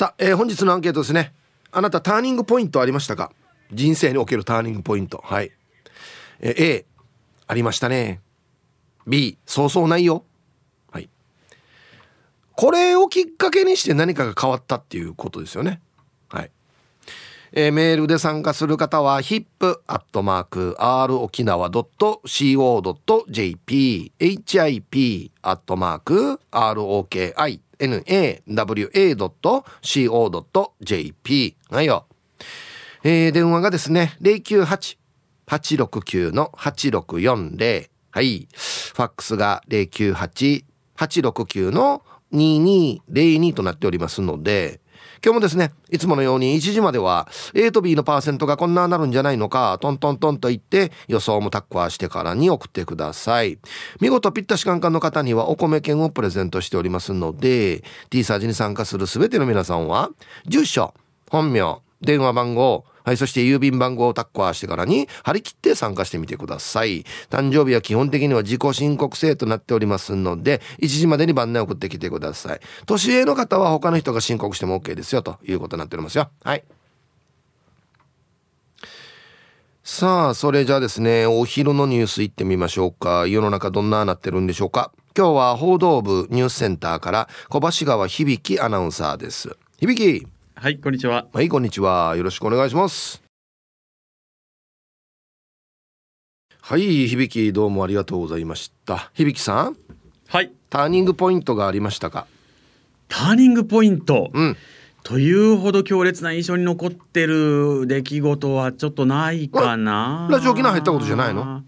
さあ、えー、本日のアンケートですね。あなたターニングポイントありましたか？人生におけるターニングポイント。はい、えー、A ありましたね。B そうそうないよ。はい。これをきっかけにして何かが変わったっていうことですよね。はい。えー、メールで参加する方は hip.r 沖 nawa.co.jp がよ。えー、電話がですね、098-869-8640。はい。ファックスが098-869-2202となっておりますので、今日もですね、いつものように1時までは A と B のパーセントがこんななるんじゃないのか、トントントンと言って予想もタッカーしてからに送ってください。見事ぴったしカンカンの方にはお米券をプレゼントしておりますので、T サージに参加するすべての皆さんは、住所、本名、電話番号、はい、そして郵便番号をタッカーしてからに張り切って参加してみてください。誕生日は基本的には自己申告制となっておりますので、1時までに番内送ってきてください。年上の方は他の人が申告しても OK ですよということになっておりますよ。はい。さあ、それじゃあですね、お昼のニュースいってみましょうか。世の中どんななってるんでしょうか。今日は報道部ニュースセンターから小橋川響アナウンサーです。響はいこんにちは。はいこんにちは。よろしくお願いします。はい響どうもありがとうございました。響さん？はい。ターニングポイントがありましたか？ターニングポイント、うん、というほど強烈な印象に残ってる出来事はちょっとないかな。ラジオ機内入ったことじゃないの？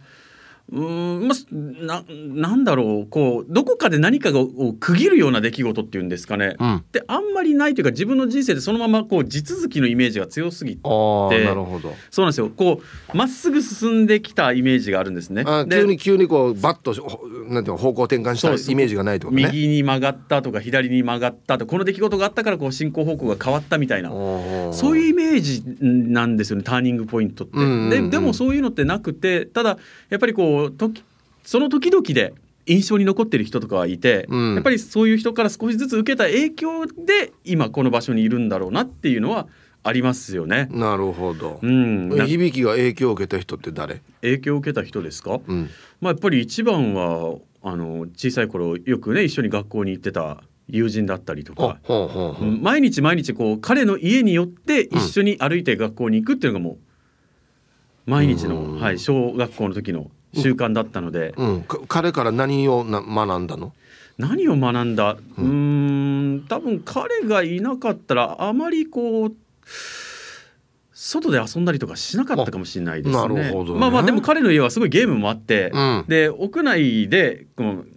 うんまななんだろうこうどこかで何かを区切るような出来事っていうんですかね、うん、であんまりないというか自分の人生でそのままこう地続きのイメージが強すぎて。なるほど。そうなんですよ。こうまっすぐ進んできたイメージがあるんですね。急に急にこうバッとなんていう方向転換したイメージがないとか、ね、右に曲がったとか左に曲がったとこの出来事があったからこう進行方向が変わったみたいな。そういうイメージなんですよねターニングポイントって。ででもそういうのってなくてただやっぱりこう時その時々で印象に残ってる人とかはいて、うん、やっぱりそういう人から少しずつ受けた影響で今この場所にいるんだろうなっていうのはありますよね。なるほど。うん、響きが影響を受けた人って誰？影響を受けた人ですか？うん、まあやっぱり一番はあの小さい頃よくね一緒に学校に行ってた友人だったりとか、毎日毎日こう彼の家によって一緒に歩いて学校に行くっていうのがもう毎日の、はい小学校の時の習慣だったので、うん、彼から何をな学んだの？何を学んだ？うん。多分彼がいなかったらあまりこう外で遊んだりとかしなかったかもしれないですね。ね。まあまあでも彼の家はすごいゲームもあって、うん、で屋内で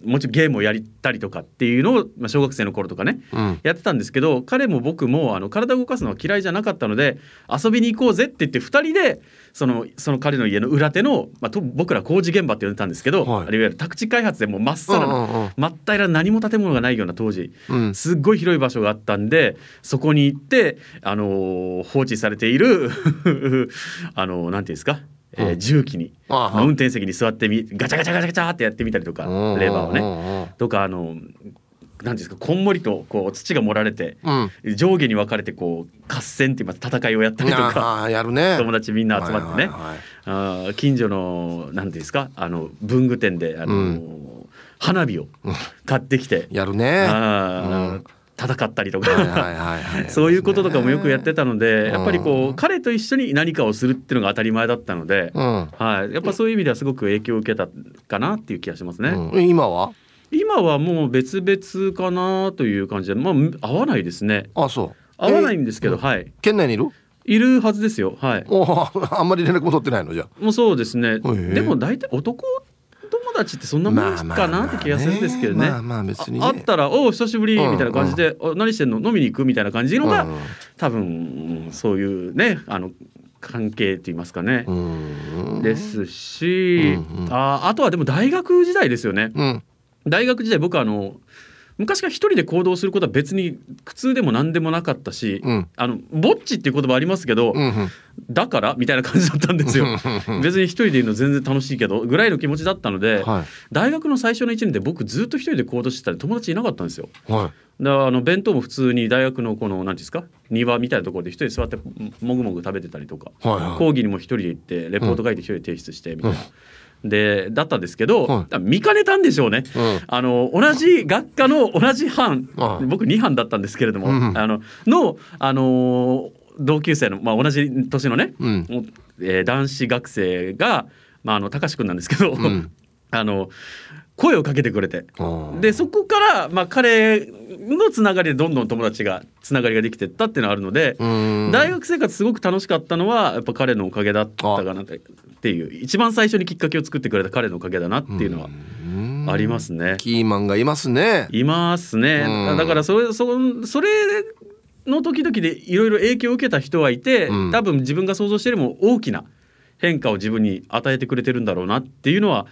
もちろんゲームをやったりとかっていうのを、まあ、小学生の頃とかね、うん、やってたんですけど彼も僕もあの体を動かすのは嫌いじゃなかったので遊びに行こうぜって言って2人でそのその彼の家の裏手の、まあ、と僕ら工事現場って呼んでたんですけど、はい、あるいわゆる宅地開発でもまっさらな、真っ平ら何も建物がないような当時、うん、すっごい広い場所があったんでそこに行って、あのー、放置されている あのー、なんていうんですかえー、重機に運転席に座ってみガチャガチャガチャガチャってやってみたりとかレバーをね。とかあのなんですかこんもりとこう土が盛られて、うん、上下に分かれてこう合戦っていう戦いをやったりとかやる、ね、友達みんな集まってね、はいはいはい、あ近所の何ですかあの文具店であの、うん、花火を買ってきて、やるね。あ、うん、戦ったりとかそういうこととかもよくやってたので、やっぱりこう彼と一緒に何かをするっていうのが当たり前だったので、はい、やっぱそういう意味ではすごく影響を受けたかなっていう気がしますね。今は？今はもう別々かなという感じで、まあ合わないですね。あ、そう。合わないんですけど、えー、はい。県内にいる？いるはずですよ。はい。お あんまり連絡も取ってないのじゃ。もうそうですね。でも大体男友達ってそんなもんかなって気がするんですけどね。まあまあ別に、ね、あったら「おお久しぶり」みたいな感じで「うんうん、何してんの？飲みに行く?」みたいな感じのが、うん、多分そういうねあの関係って言いますかね。ですし、うんうん、ああとはでも大学時代ですよね。うん大学時代僕はあの昔から一人で行動することは別に苦痛でも何でもなかったし、うん、あのぼっちっていう言葉ありますけど、うんうん、だからみたいな感じだったんですよ。別に一人でいるの全然楽しいけどぐらいの気持ちだったので、はい、大学の最初の1年で僕ずっと一人で行動してたら友達いなかったんですよ。はい。だからあの弁当も普通に大学のこの何ですか庭みたいなところで一人座ってもぐもぐ食べてたりとか、はいはい。講義にも一人で行ってレポート書いて一人で提出してみたいな。でだったんですけど、はい。見かねたんでしょうね、うん。あの同じ学科の同じ班はい。僕2班だったんですけれども、うんあのの、あのー同級生の、まあ、同じ年のね、うん。えー男子学生が、まあ、あの高志くんなんですけど、ん。あの声をかけてくれて。うんでそこから、まあ、彼のつながりでどんどん友達がつながりができてったっていうのがあるので、うん。大学生活すごく楽しかったのはやっぱ彼のおかげだったかなっていう一番最初にきっかけを作ってくれた彼のおかげだなっていうのはうんありますね。キーマンがいますね。いますね、うん。だからそれそそれの時々でいろいろ影響を受けた人はいて、うん。多分自分が想像してよりも大きな変化を自分に与えてくれてるんだろうなっていうのは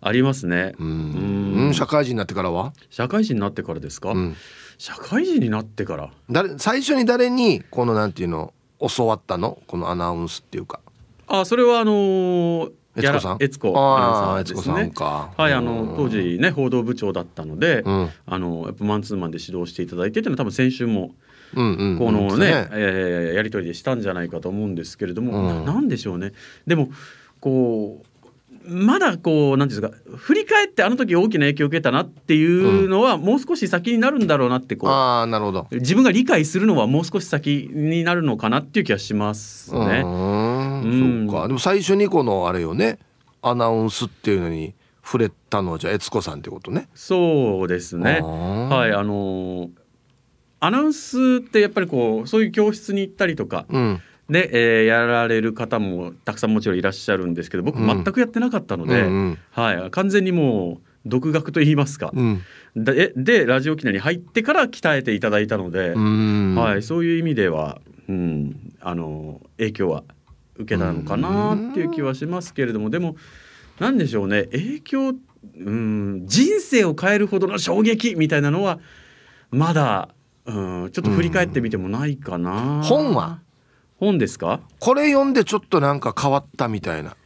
ありますね。うん。社会人になってからは？社会人になってからですか、うん。社会人になってから？誰最初に誰にこのなんていうの教わったの？このアナウンスっていうか。あそれはあのー悦子さん？悦子ああアナウンサーですね。悦子さんか。はいあうん。の当時ね報道部長だったので、うん。あのやっぱマンツーマンで指導していただいてっていうのは多分先週もこのそうね、えーやり取りでしたんじゃないかと思うんですけれども、うん。ななんでしょうね。でもこうまだこうなんていうんですか振り返ってあの時大きな影響を受けたなっていうのは、もう少し先になるんだろうなってこうああなるほど。自分が理解するのはもう少し先になるのかなっていう気がしますうね。ーうん。んそうか。でも最初にこのあれよねアナウンスっていうのに触れたのはじゃあ悦子さんってことね。そうですね。はいあのーアナウンスってやっぱりこうそういう教室に行ったりとかうんで、えーやられる方もたくさんもちろんいらっしゃるんですけど僕うん。全くやってなかったので、うんうん。はい、完全にもう独学と言いますか、うん。ででラジオ機内に入ってから鍛えていただいたので、うん。はい、そういう意味では、うん、あの影響は受けたのかなっていう気はしますけれどもでも何でしょうね。影響、うん、人生を変えるほどの衝撃みたいなのはまだ、うん、ちょっと振り返ってみてもないかな。本は？本ですか？これ読んでちょっとなんか変わったみたいな。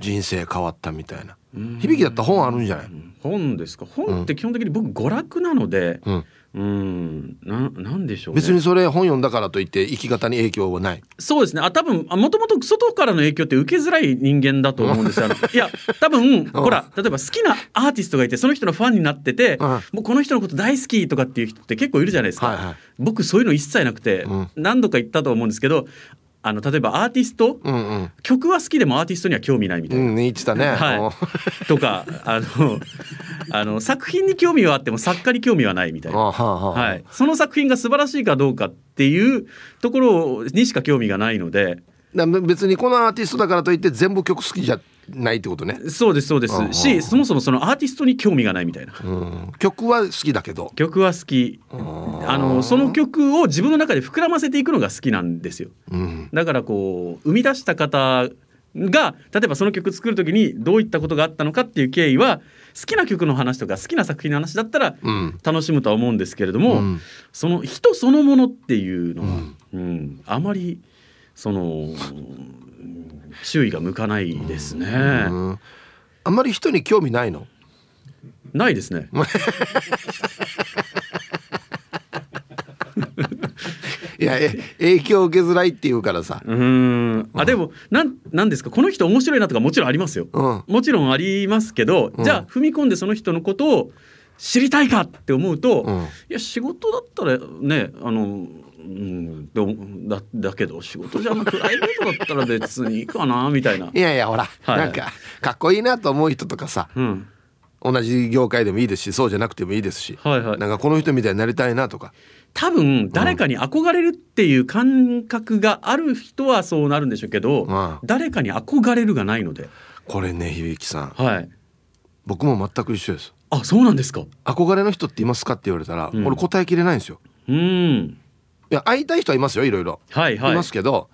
人生変わったみたいな。響きだったら本あるんじゃない？本ですか？本って基本的に僕娯楽なのでうん。うん。ななんでしょうね。別にそれ本読んだからといって生き方に影響はない。そうですね。あ多分もともと外からの影響って受けづらい人間だと思うんですよ。いや多分ほら例えば好きなアーティストがいてその人のファンになっててうん。もうこの人のこと大好きとかっていう人って結構いるじゃないですか、はいはい。僕そういうの一切なくて、うん。何度か言ったと思うんですけどあの例えばアーティスト、うんうん。曲は好きでもアーティストには興味ないみたいな。うん言ってたね。はい、とかあの あの作品に興味はあっても作家に興味はないみたいな、あはあはあはい、その作品が素晴らしいかどうかっていうところにしか興味がないので。別にこのアーティストだからといって全部曲好きじゃないってことね、そうですそうです。うんしそもそもそのアーティストに興味がないみたいな。うん、曲は好きだけど。曲は好き。あのその曲を自分の中で膨らませていくのが好きなんですよ。うん。だからこう生み出した方が例えばその曲作る時にどういったことがあったのかっていう経緯は好きな曲の話とか好きな作品の話だったらうん。楽しむとは思うんですけれども、うん。その人そのものっていうのは、うん。あまりそのうん注意が向かないですね。うん。あんまり人に興味ないの？ないですね。いやえ影響を受けづらいっていうからさ。うーん。あでもなんなんですか？この人面白いなとかもちろんありますよ。うん。もちろんありますけど、うん。じゃあ踏み込んでその人のことを知りたいかって思うと、うん。いや仕事だったらねあの、うん、だだけど仕事じゃなくプライベートだったら別にいいかなみたいな。いやいやほら、はい。なんかかっこいいなと思う人とかさうん。同じ業界でもいいですしそうじゃなくてもいいですし、はいはい。なんかこの人みたいになりたいなとか。多分誰かに憧れるっていう感覚がある人はそうなるんでしょうけど、うん誰かに憧れるがないので、これね響さん。はい、僕も全く一緒です。あそうなんですか。憧れの人っていますかって言われたら、うん。俺答えきれないんですよ。うんいや会いたい人はいますよいろいろ、はいはい。いますけど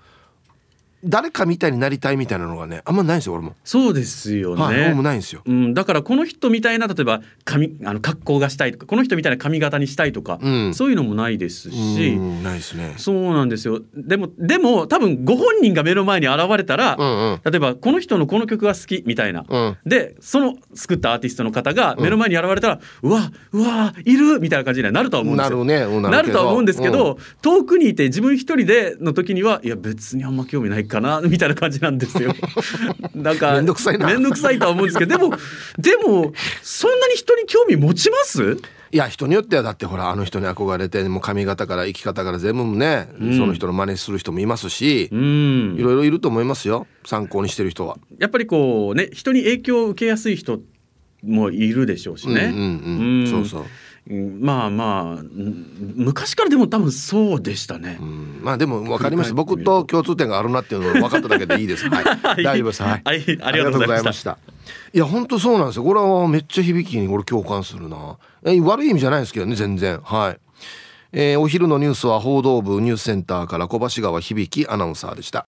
誰かみたいになりたいみたいなのがねあんまないんですよ俺も。そうですよね、はもないんですよ、うん、だからこの人みたいな例えば髪あの格好がしたいとかこの人みたいな髪型にしたいとか、うん。そういうのもないですし、うんないですね。そうなんですよ。でもでも多分ご本人が目の前に現れたら、うんうん。例えばこの人のこの曲が好きみたいな、うん。でその作ったアーティストの方が目の前に現れたら、うわうわいるみたいな感じにはなるとは思うんですよ。なるねうんなるとは思うんですけど、うん。遠くにいて自分一人での時にはいや別にあんま興味ないかなみたいな感じなんですよ。なんかめんどくさいなめんどくさいとは思うんですけどでもでもそんなに人に興味持ちます？いや人によってはだってほらあの人に憧れてもう髪型から生き方から全部ね、んその人の真似する人もいますし、うんいろいろいると思いますよ参考にしてる人は。やっぱりこうね人に影響を受けやすい人もいるでしょうしね。うんうんうんそうそう。うんまあまあうん昔からでも多分そうでしたねう。んまあでも分かりました僕と共通点があるなっていうのを分かっただけでいいです。はい、はい大丈夫です。はい、はいありがとうございましたた。いや本当そうなんですよ。これはめっちゃ響きに俺共感するな。え悪い意味じゃないですけどね全然。はい。えーお昼のニュースは報道部ニュースセンターから小橋川響アナウンサーでした。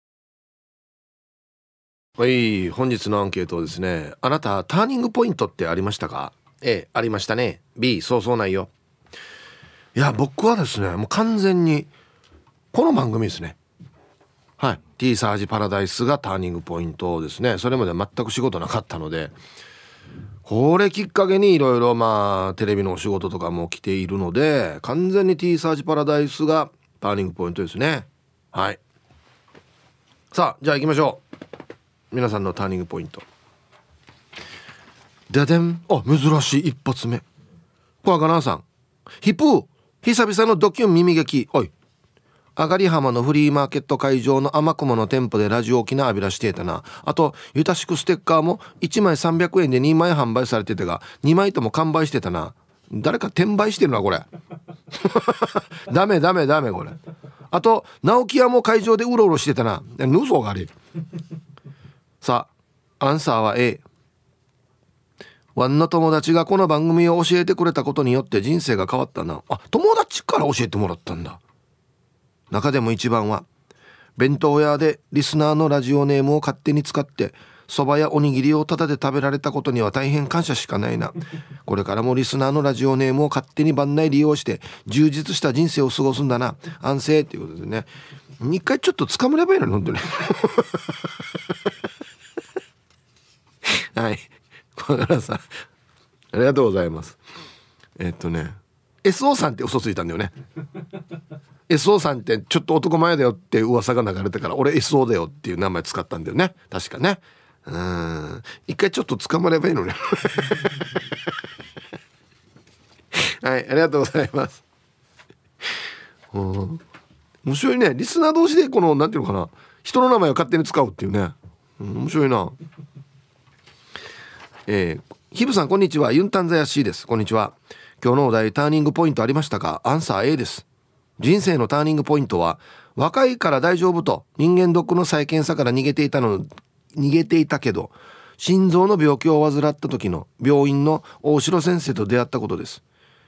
はい本日のアンケートですねあなたターニングポイントってありましたか？A ありましたね。B そうそうないよ。いや僕はですねもう完全にこの番組ですね。はい。T サージパラダイスがターニングポイントですね。それまで全く仕事なかったのでこれきっかけにいろいろまあテレビのお仕事とかも来ているので完全に T サージパラダイスがターニングポイントですね。はい。さあじゃあ行きましょう。皆さんのターニングポイント。ででんあ珍しい。一発目。小赤奈さん。ヒプー。久々のドキュン耳劇。おい。上がり浜のフリーマーケット会場の天雲の店舗でラジオ沖縄浴びらしていたな。あとゆたしくステッカーも1枚300円で2枚販売されてたが2枚とも完売してたな。誰か転売してるなこれ。ダメダメダメこれ。あと直木屋も会場でうろうろしてたな。ぬぞがあれさあアンサーは A ワンの友達がこの番組を教えてくれたことによって人生が変わったな。あ友達から教えてもらったんだ。中でも一番は弁当屋でリスナーのラジオネームを勝手に使ってそばやおにぎりをタダで食べられたことには大変感謝しかないな。これからもリスナーのラジオネームを勝手に番内利用して充実した人生を過ごすんだな。安静っていうことでね。一回ちょっと掴むればいいのに本当に。はい。小原さん。ありがとうございます。えっとね SO さんって嘘ついたんだよね。SO さんってちょっと男前だよって噂が流れてから俺 SO だよっていう名前使ったんだよね。確かね。うん。一回ちょっと捕まればいいのね。はいありがとうございます。うん。面白いね。リスナー同士でこのなんていうのかな。人の名前を勝手に使うっていうね、うん、面白いな。えー、ヒブさんこんにちは。ユンタンザヤシーです。こんにちは。今日のお題ターニングポイントありましたか？アンサー A です。人生のターニングポイントは若いから大丈夫と人間ドックの再検査から逃げていたの逃げていたけど心臓の病気を患った時の病院の大城先生と出会ったことです。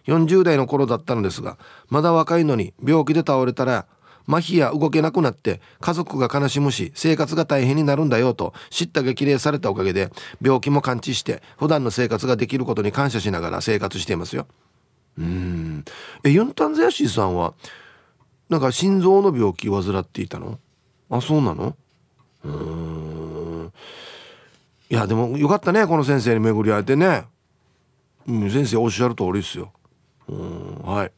40代の頃だったのですがまだ若いのに病気で倒れたら麻痺や動けなくなって家族が悲しむし生活が大変になるんだよと叱咤激励されたおかげで病気も完治して普段の生活ができることに感謝しながら生活していますよ。うん。えユンタンゼヤシーさんはなんか心臓の病気患っていたの？あそうなの？うーん。いやでもよかったねこの先生に巡り会えてね、うん、先生おっしゃる通りですよ。うんはい。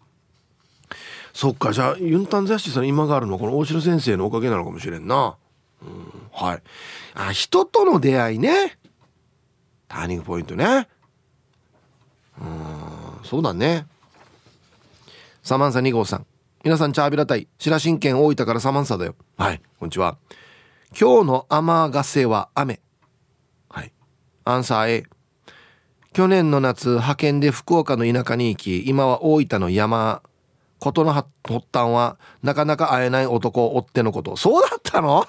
そっか。じゃあユンタンザヤシさん今があるのこの大城先生のおかげなのかもしれんな。うん。はい。あ人との出会いね。ターニングポイントね。うん。そうだね。サマンサ2号さん。皆さんチャービラ隊白新県大分からサマンサだよ。はい。こんにちは。今日の雨がせは雨。はい。アンサー A 去年の夏派遣で福岡の田舎に行き今は大分の山ことの発端はなかなか会えない男を追ってのこと。そうだったの？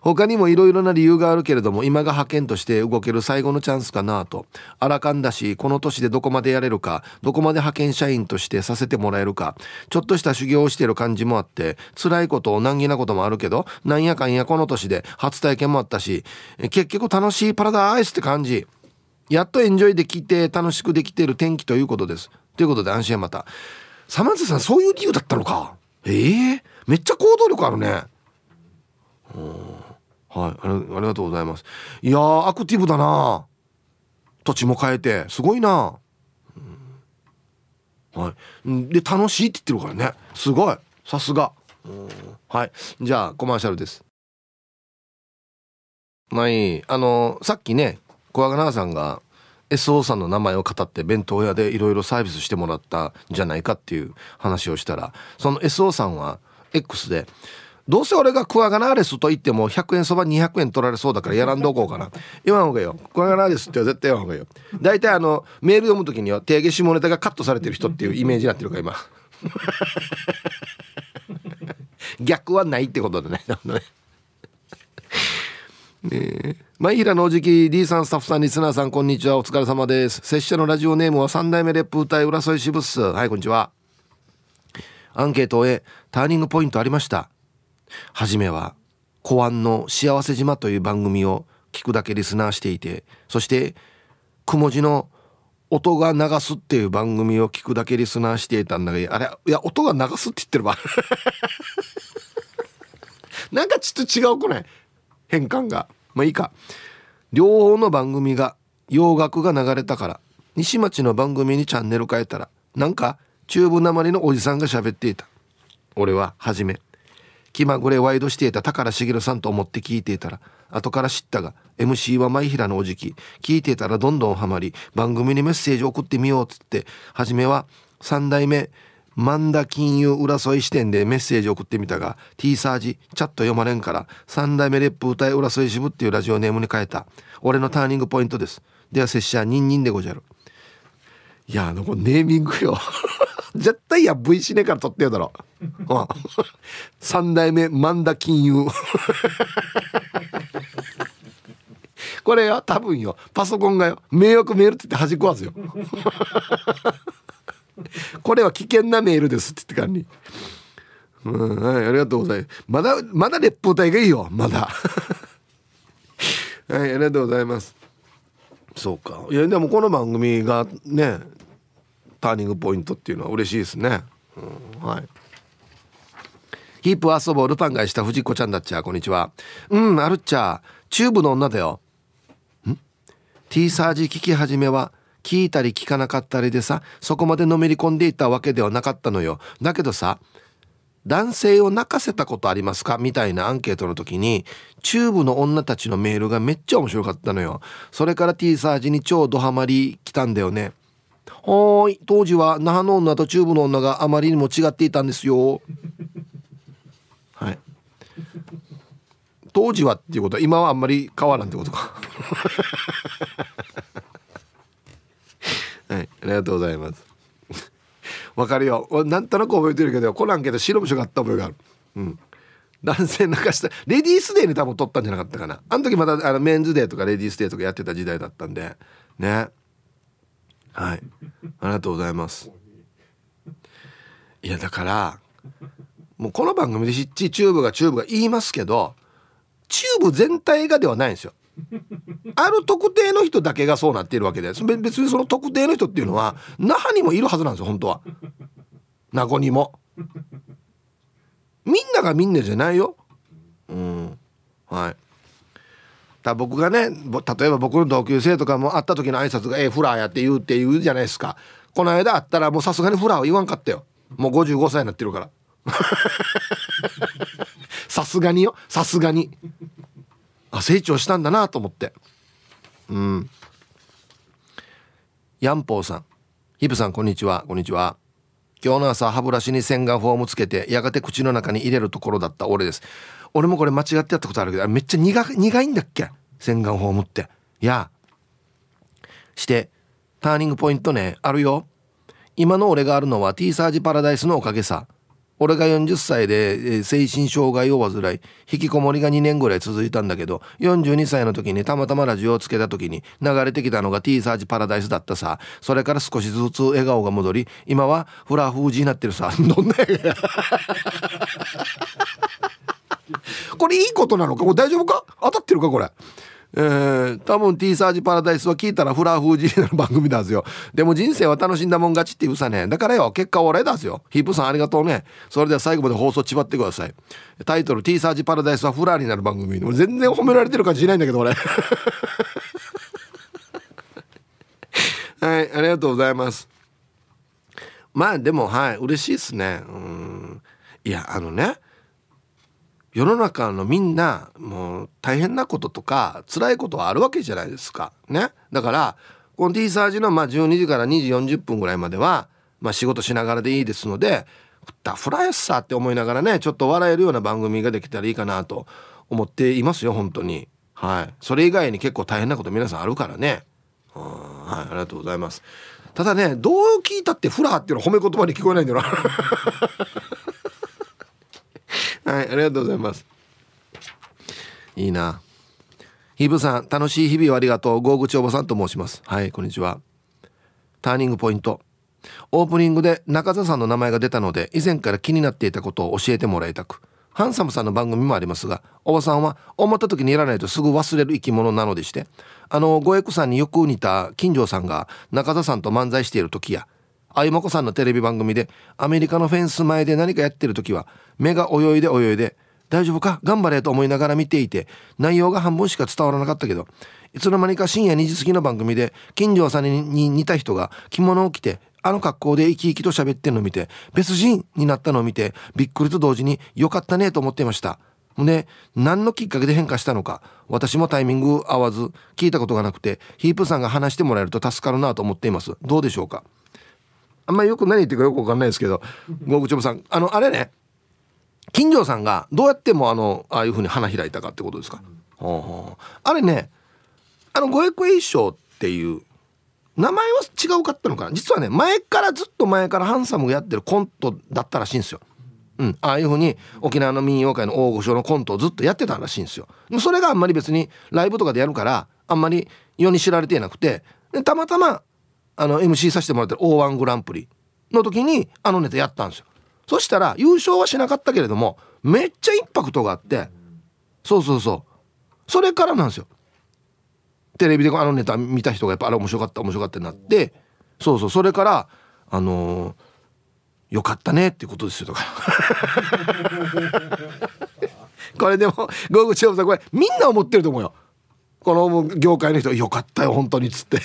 他にもいろいろな理由があるけれども今が派遣として動ける最後のチャンスかなと。あらかんだしこの年でどこまでやれるかどこまで派遣社員としてさせてもらえるか。ちょっとした修行をしてる感じもあって辛いこと難儀なこともあるけどなんやかんやこの年で初体験もあったし結局楽しいパラダイスって感じ。やっとエンジョイできて楽しくできてる天気ということです。ということで安心また。サマンズさんそういう理由だったのか。ええー、めっちゃ行動力あるね。はいありがとうございます。いやアクティブだな。土地も変えて。すごいな、うん、はい。で楽しいって言ってるからね。すごい。さすが。はい。じゃあコマーシャルです。まい。あのさっきね小若長さんが SO さんの名前を語って弁当屋でいろいろサービスしてもらったんじゃないかっていう話をしたらその SO さんは X でどうせ俺がクワガナーレスと言っても100円そば200円取られそうだからやらんどこうかな。言わんほうがよ。クワガナーレスって絶対言わんほうがよ。大体あのメール読む時には定義下ネタがカットされてる人っていうイメージになってるから今。逆はないってことでね。ね前平のおじき D さんスタッフさんリスナーさんこんにちは。お疲れ様です。拙者のラジオネームは三代目レップ歌い浦添支部っすはいこんにちは。アンケートへターニングポイントありました。はじめは公安の幸せ島という番組を聞くだけリスナーしていてそしてくも字の音が流すっていう番組を聞くだけリスナーしていたんだけどあれいや音が流すって言ってるわ。なんかちょっと違うこれ。変換が。まあいいか。両方の番組が洋楽が流れたから。西町の番組にチャンネル変えたら。なんかチューブなまりのおじさんが喋っていた。俺は初め。気まぐれワイドしていた。宝茂さんと思って聞いていたら。後から知ったが MC は舞平のおじき。聞いていたらどんどんハマり番組にメッセージ送ってみようっつって。初めは3代目万田金融浦添支店でメッセージ送ってみたが T サージチャット読まれんから3代目レップ歌い浦添支部っていうラジオネームに変えた。俺のターニングポイントです。では拙者ニンニンでごじゃる。いやあのネーミングよ。絶対や V シネから撮ってるだろ。3代目万田金融。これよ多分よ。パソコンがよ。迷惑メールって言って端っこわずよ。これは危険なメールですって言ってかに。うんはいありがとうございます。まだまだ烈風隊がいいよまだ。はいありがとうございます。そうか。いやでもこの番組がねターニングポイントっていうのは嬉しいですね、うん、はい。ヒープ遊ぼうルパンがした藤子ちゃんだっちゃこんにちは。うんあるっちゃチューブの女だよ。ん？T サージ聞き始めは聞いたり聞かなかったりでさそこまでのめり込んでいたわけではなかったのよ。だけどさ男性を泣かせたことありますか？みたいなアンケートの時にチューブの女たちのメールがめっちゃ面白かったのよ。それから T サージに超ドハマり来たんだよねはーい当時は那覇の女とチューブの女があまりにも違っていたんですよはい。当時はっていうことは今はあんまり変わらんってことか。はい。ありがとうございます。わかるよ。なんとなく覚えてるけどコナンけど白虫があった覚えがある。うん。男性泣かしたレディースデーに多分撮ったんじゃなかったかな。あの時まだあのメンズデーとかレディースデーとかやってた時代だったんで。ね。はい。ありがとうございます。いやだからもうこの番組でしょっちゅう中部が中部が言いますけどチューブ全体がではないんですよ。ある特定の人だけがそうなっているわけで別にその特定の人っていうのは那覇にもいるはずなんですよ本当は。名護にも。みんながみんなじゃないよ。うん。はい。だ僕がね例えば僕の同級生とかも会った時の挨拶が「ええフラーや」って言うって言うじゃないですか。この間会ったらもうさすがにフラーは言わんかったよ。もう55歳になってるから。さすがによ。さすがに。あ成長したんだなと思って。うん。ヤンポーさん。ヒブさんこんにちは。こんにちは。今日の朝歯ブラシに洗顔フォームつけてやがて口の中に入れるところだった。俺です。俺もこれ間違ってやったことあるけどめっちゃ苦いんだっけ？洗顔フォームって。いや。してターニングポイントねあるよ。今の俺があるのは T サージパラダイスのおかげさ。俺が40歳で精神障害を患い引きこもりが2年ぐらい続いたんだけど42歳の時にたまたまラジオをつけた時に流れてきたのが T サージパラダイスだったさ。それから少しずつ笑顔が戻り今はフラフージになってるさ。どんな これいいことなのか？これ大丈夫か？当たってるか？これ。えー、多分 T サージパラダイスは聞いたらフラフージーの番組だすよ。でも人生は楽しんだもん勝ちっていうさね。だからよ、結果俺だすよ。ヒープさんありがとうね。それでは最後まで放送ちばってください。タイトル T サージパラダイスはフラーになる番組。全然褒められてる感じしないんだけど俺。はい、ありがとうございます。まあでもはい、嬉しいですね。うん。いや、あのね。世の中のみんなもう大変なこととか辛いことはあるわけじゃないですか。ね。だからこの T サージのまあ12時から2時40分ぐらいまでは、まあ、仕事しながらでいいですのでフライスさって思いながらねちょっと笑えるような番組ができたらいいかなと思っていますよ本当に。はい。それ以外に結構大変なこと皆さんあるからね。はい、ありがとうございます。ただねどう聞いたってフラーっていうのは褒め言葉に聞こえないんだよな。はい、ありがとうございます。いいな。ヒブさん、楽しい日々をありがとう。ゴーグチおばさんと申します。はい、こんにちは。ターニングポイント。オープニングで中澤さんの名前が出たので、以前から気になっていたことを教えてもらいたく。ハンサムさんの番組もありますが、おばさんは思った時にやらないとすぐ忘れる生き物なのでして、あの、ゴエクさんによく似た金城さんが中澤さんと漫才している時や、あゆまこさんのテレビ番組でアメリカのフェンス前で何かやってる時は目が泳いで泳いで大丈夫か？頑張れと思いながら見ていて内容が半分しか伝わらなかったけどいつの間にか深夜2時過ぎの番組で金城さんに似た人が着物を着てあの格好で生き生きと喋ってんのを見て別人になったのを見てびっくりと同時に良かったねと思っていました。で何のきっかけで変化したのか？私もタイミング合わず聞いたことがなくてヒープさんが話してもらえると助かるなと思っています。どうでしょうか？あんまりよく何言ってるかよくわかんないですけどゴーグチョブさん。あのあれね。金城さんがどうやってもあのああいうふうに花開いたかってことですか、うん、あれねあの五百円賞っていう名前は違うかったのかな。実はね前からずっと前からハンサムがやってるコントだったらしいんですよ。うん、ああいうふうに沖縄の民謡界の大御所のコントをずっとやってたらしいんですよ。それがあんまり別にライブとかでやるからあんまり世に知られていなくて。たまたまあの MC させてもらってる O−1 グランプリの時にあのネタやったんですよ。そしたら優勝はしなかったけれどもめっちゃインパクトがあってそうそうそう。それからなんですよ。テレビであのネタ見た人がやっぱあれ面白かった面白かったになってそうそう。それからあのー、よかったねっていうことですよ。とか これでもゴーグチョブさんこれみんな思ってると思うよ。この業界の人よかったよ本当にっつって。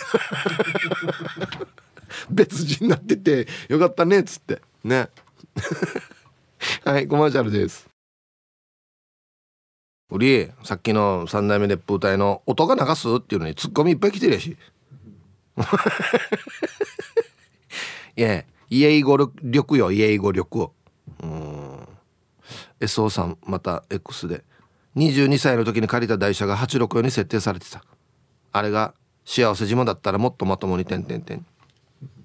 別人になっててよかったねっつって。ね。はいコマーシャルです。うりさっきの三代目熱風隊の音が流すっていうのにツッコミいっぱい来てるやし。いやイエイ語力よイエイ語力うん。SO さんまた X で22歳の時に借りた台車が864に設定されてた。あれが幸せ島だったらもっとまともに点々点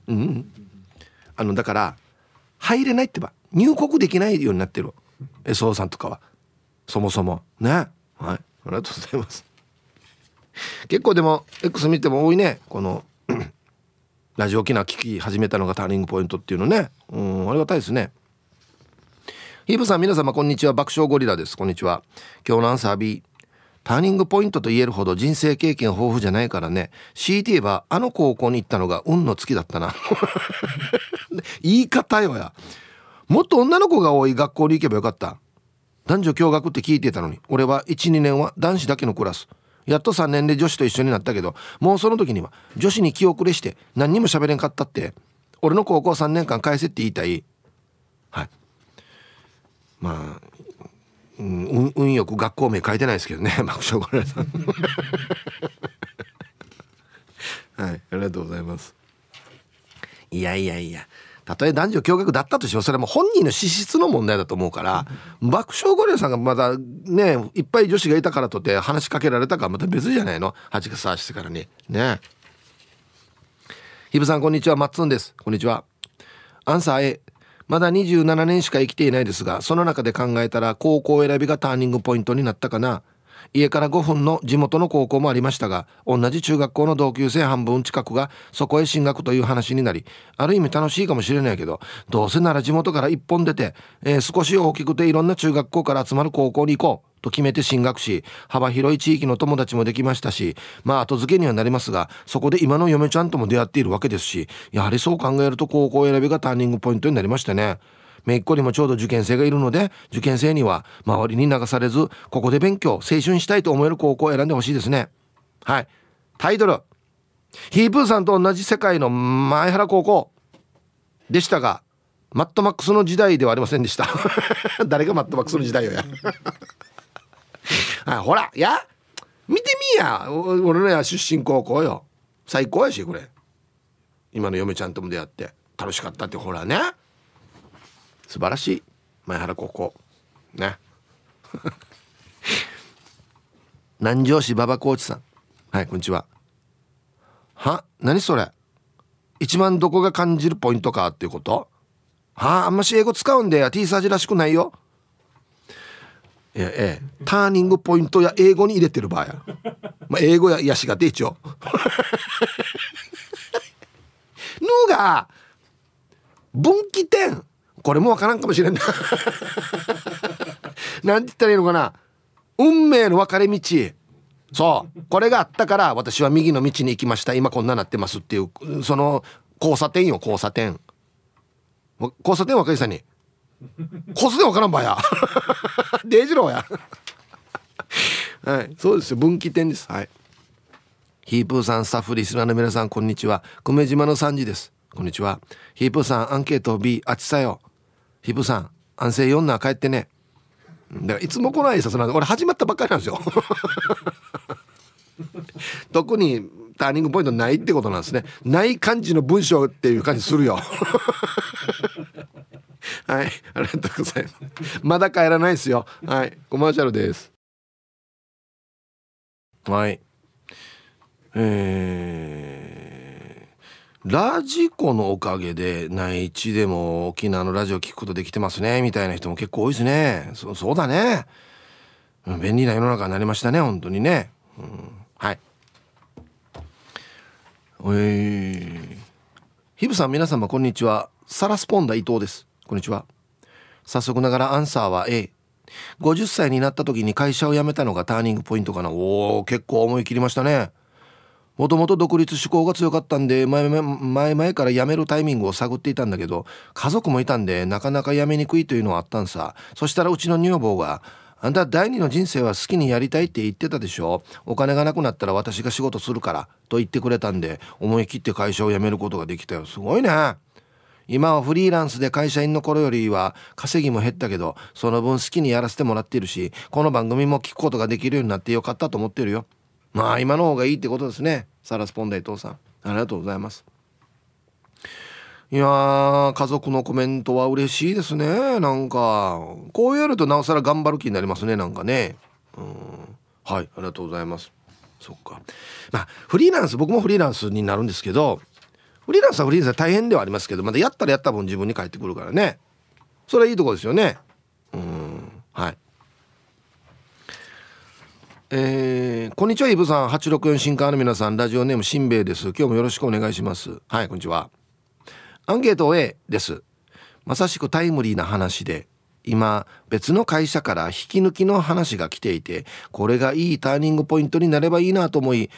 うんあのだから入れないってば。入国できないようになってる SO さんとかは。そもそも。ね。はい。ありがとうございます。結構でも X 見ても多いね。この ラジオ機能聞き始めたのがターニングポイントっていうのね。うんありがたいですね。ヒープさん皆様こんにちは。爆笑ゴリラです。こんにちは。今日のアンサー B ターニングポイントと言えるほど人生経験豊富じゃないからね。強いて言えばあの高校に行ったのが運の月だったな。言い方よや。もっと女の子が多い学校に行けばよかった。男女共学って聞いてたのに。俺は12年は男子だけのクラス。やっと3年で女子と一緒になったけどもうその時には女子に気遅れして何にも喋れんかったって。俺の高校3年間返せって言いたい。まあ、うん、運よく学校名書いてないですけどね 爆笑ごめんなさいはいありがとうございます。いやいやいやたとえ男女共学だったとしてもそれはもう本人の資質の問題だと思うから、爆笑ゴリラさんがまだねいっぱい女子がいたからとって話しかけられたかまた別じゃないの？8月してからに。ね。ひぶさんこんにちは。マッツンです。こんにちは。アンサー A まだ27年しか生きていないですがその中で考えたら高校選びがターニングポイントになったかな。家から5分の地元の高校もありましたが同じ中学校の同級生半分近くがそこへ進学という話になりある意味楽しいかもしれないけどどうせなら地元から一本出て、えー、少し大きくていろんな中学校から集まる高校に行こうと決めて進学し幅広い地域の友達もできましたしまあ後付けにはなりますがそこで今の嫁ちゃんとも出会っているわけですしやはりそう考えると高校選びがターニングポイントになりましたね。姪っ子にもちょうど受験生がいるので受験生には周りに流されずここで勉強青春したいと思える高校を選んでほしいですね。はい。タイトル。ヒープーさんと同じ世界の前原高校。でしたがマットマックスの時代ではありませんでした。誰がマットマックスの時代よやはい ほらや見てみや。俺のや出身高校よ。最高やしこれ。今の嫁ちゃんとも出会って。楽しかったってほらね。素晴らしい。前原高校。ね。南城市馬場コーチさん。はいこんにちは。は何それ。一番どこが感じるポイントかっていうこと？はああんまし英語使うんで T サージらしくないよ。いやええ。ターニングポイントや英語に入れてる場合や、まあ、英語ややしがて一応。のが分岐点。これもわからんかもしれんな。なんて言ったらいいのかな？運命の分かれ道。そう。これがあったから私は右の道に行きました。今こんななってますっていうその交差点よ交差点。交差点若いさんに。交差点分からんばや。デイジローや。はい。そうですよ。分岐点です。はい。ヒープーさんスタッフリスナーの皆さんこんにちは。久米島の3時です。こんにちは。ヒープーさんアンケート B あっちさよ。ヒブさん安静4な帰ってね。だからいつも来ない挨拶なんで俺始まったばっかりなんですよ。特にターニングポイントないってことなんですね。ない感じの文章っていう感じするよ。はいありがとうございます。まだ帰らないですよ。はいコマーシャルです。はい。えーラジコのおかげで内地でも沖縄のラジオ聞くことできてますねみたいな人も結構多いですね。そそうだね。便利な世の中になりましたね本当にね、うん、はい。えー、ヒブさん皆様こんにちは。サラスポンダ伊藤です。こんにちは。早速ながらアンサーは A 50歳になった時に会社を辞めたのがターニングポイントかな。おお結構思い切りましたね。もともと独立志向が強かったんで前々から辞めるタイミングを探っていたんだけど家族もいたんでなかなか辞めにくいというのはあったんさ。そしたらうちの女房が「あんた第二の人生は好きにやりたいって言ってたでしょ。お金がなくなったら私が仕事するから」と言ってくれたんで思い切って会社を辞めることができたよ。すごいね。今はフリーランスで会社員の頃よりは稼ぎも減ったけどその分好きにやらせてもらってるしこの番組も聞くことができるようになってよかったと思ってるよ。まあ今の方がいいってことですね。サラスポンダ伊藤さん。ありがとうございます。いや家族のコメントは嬉しいですね。なんかこうやるとなおさら頑張る気になりますね。なんかね。うん。はいありがとうございます。そっか。まあフリーランス僕もフリーランスになるんですけどフリーランスはフリーランスは大変ではありますけどまだやったらやった分自分に返ってくるからね。それはいいとこですよね。うん。はい。えー、こんにちはイブさん。864新刊の皆さん。ラジオネームしんべヱです。今日もよろしくお願いします。はいこんにちは。アンケート A です。まさしくタイムリーな話で今別の会社から引き抜きの話が来ていてこれがいいターニングポイントになればいいなと思い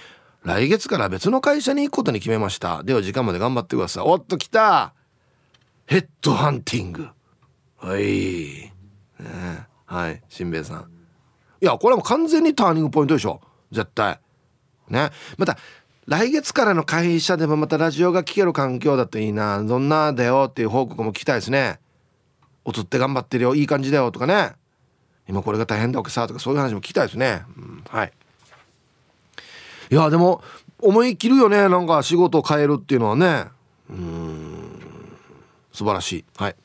来月から別の会社に行くことに決めました。では時間まで頑張ってください。おっと来た。ヘッドハンティング。はい、ね、はいしんべヱさん。いやこれはもう完全にターニングポイントでしょ。絶対。ね。また来月からの会社でもまたラジオが聴ける環境だといいな。どんなだよっていう報告も聞きたいですね。映って頑張ってるよ。いい感じだよとかね。今これが大変だわけさとかそういう話も聞きたいですね、うん、はい。いやでも思い切るよね。なんか仕事を変えるっていうのはね。うん。素晴らしい。はい。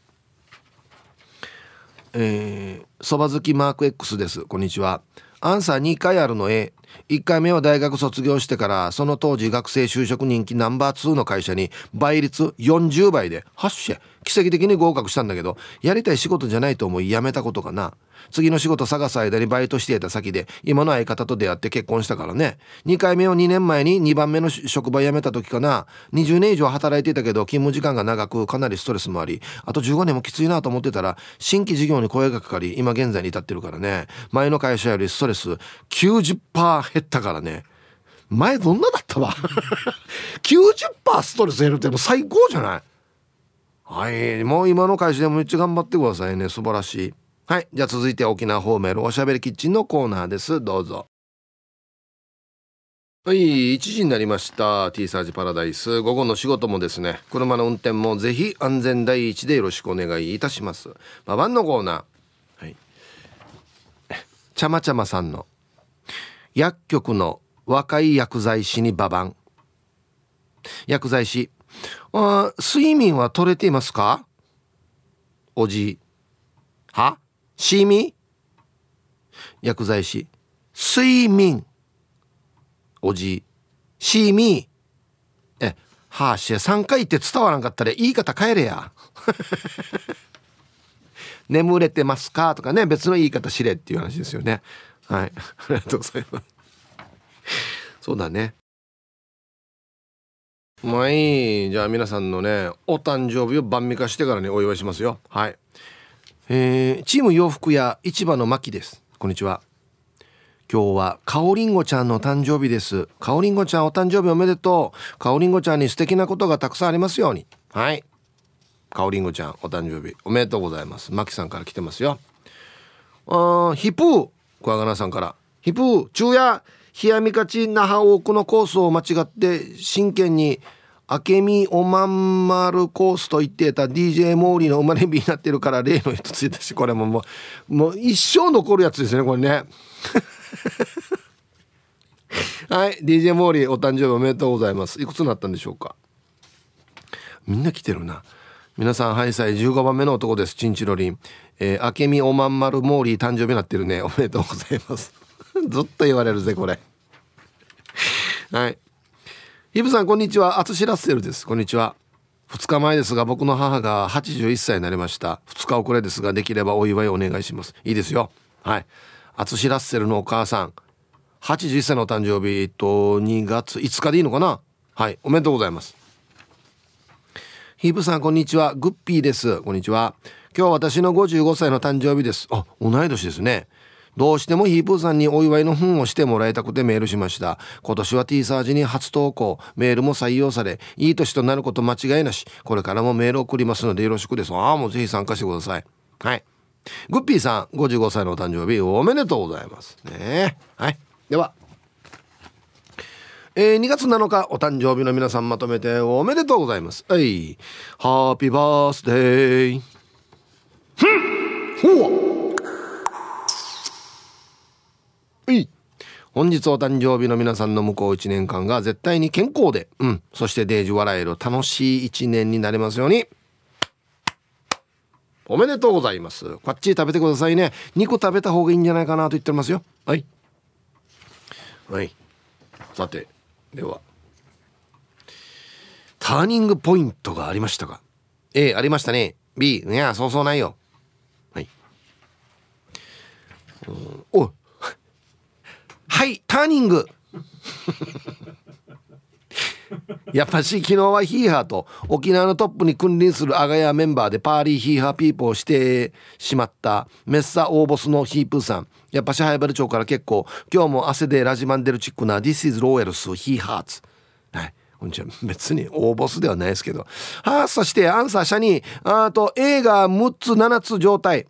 えー、そば好きマーク X です。こんにちは。アンサー2回あるの A 1回目は大学卒業してからその当時学生就職人気ナンバー2の会社に倍率40倍で8社奇跡的に合格したんだけどやりたい仕事じゃないと思い辞めたことかな。次の仕事探す間にバイトしていた先で今の相方と出会って結婚したからね。2回目は2年前に2番目の職場辞めた時かな。20年以上働いていたけど勤務時間が長くかなりストレスもありあと15年もきついなと思ってたら新規事業に声がかかり今現在に至ってるからね。前の会社よりストレス90%減ったからね。前どんなだったわ。90%ストレス減るってもう最高じゃない。はいもう今の会社でもめっちゃ頑張ってくださいね。素晴らしい。はいじゃあ続いて沖縄方面のおしゃべりキッチンのコーナーです。どうぞ。はい1時になりました。T サージパラダイス。午後の仕事もですね車の運転もぜひ安全第一でよろしくお願いいたします。ババンのコーナー。はい。ちゃまちゃまさんの薬局の若い薬剤師にババン。薬剤師。あ睡眠は取れていますか？おじは？シーミ薬剤師。睡眠。おじシーミー。えはあし3回って伝わらんかったら言い方変えれや。眠れてますか？とかね別の言い方しれっていう話ですよね。はい。ありがとうございます。そうだね。まあいい。じゃあ皆さんのねお誕生日を晩味化してからにお祝いしますよ。はい。えー、チーム洋服屋市場の牧です。こんにちは。今日はかおりんごちゃんの誕生日です。かおりんごちゃんお誕生日おめでとう。かおりんごちゃんに素敵なことがたくさんありますように。はい。かおりんごちゃんお誕生日おめでとうございます。牧さんから来てますよ。あヒプー。小川さんから。ヒプー昼夜。冷やみかち那覇多くのコースを間違って真剣に明美おまんまるコースと言ってた DJ モーリーの生まれ日になってるから例の一つだしこれももうもう一生残るやつですねこれね。はい DJ モーリーお誕生日おめでとうございます。いくつになったんでしょうか？みんな来てるな。皆さんハイサイ15番目の男です。チンチロリン。えー、明美おまんまるモーリー誕生日になってるね。おめでとうございます。ずっと言われるぜこれ。はい。イブさんこんにちは。アツシラッセルです。こんにちは。2日前ですが僕の母が81歳になりました。2日遅れですができればお祝いお願いします。いいですよ。はい。アツシラッセルのお母さん81歳のお誕生日えっと2月5日でいいのかな？はい。おめでとうございます。ヒープさんこんにちは。グッピーです。こんにちは。今日私の55歳の誕生日です。あ同い年ですね。どうしてもヒープーさんにお祝いの本をしてもらいたくてメールしました。今年は T サージに初投稿。メールも採用されいい年となること間違いなし。これからもメール送りますのでよろしくです。ああもうぜひ参加してください。はい。グッピーさん55歳のお誕生日おめでとうございます。ね。はい。では。えー、2月7日お誕生日の皆さんまとめておめでとうございます。はい。ハッピーバースデー。ふん!ほい本日お誕生日の皆さんの向こう1年間が絶対に健康で、うん、そしてデージ笑える楽しい1年になりますように。おめでとうございます。こっち食べてくださいね。2個食べた方がいいんじゃないかなと言ってますよ。はい。はい。さて、では。ターニングポイントがありましたか ?A、ありましたね。B、いや、そうそうないよ。はい。うんおいはいターニング。やっぱし昨日はヒーハーと沖縄のトップに君臨する阿賀屋メンバーでパーリーヒーハーピーポーをしてしまったメッサ大ボスのヒープーさん。やっぱし早原町から結構今日も汗でラジマンデルチックな This is Royals ヒーハーツ。はい。こんにちは別に大ボスではないですけど。はあそしてアンサー社にあと映画6つ7つ状態。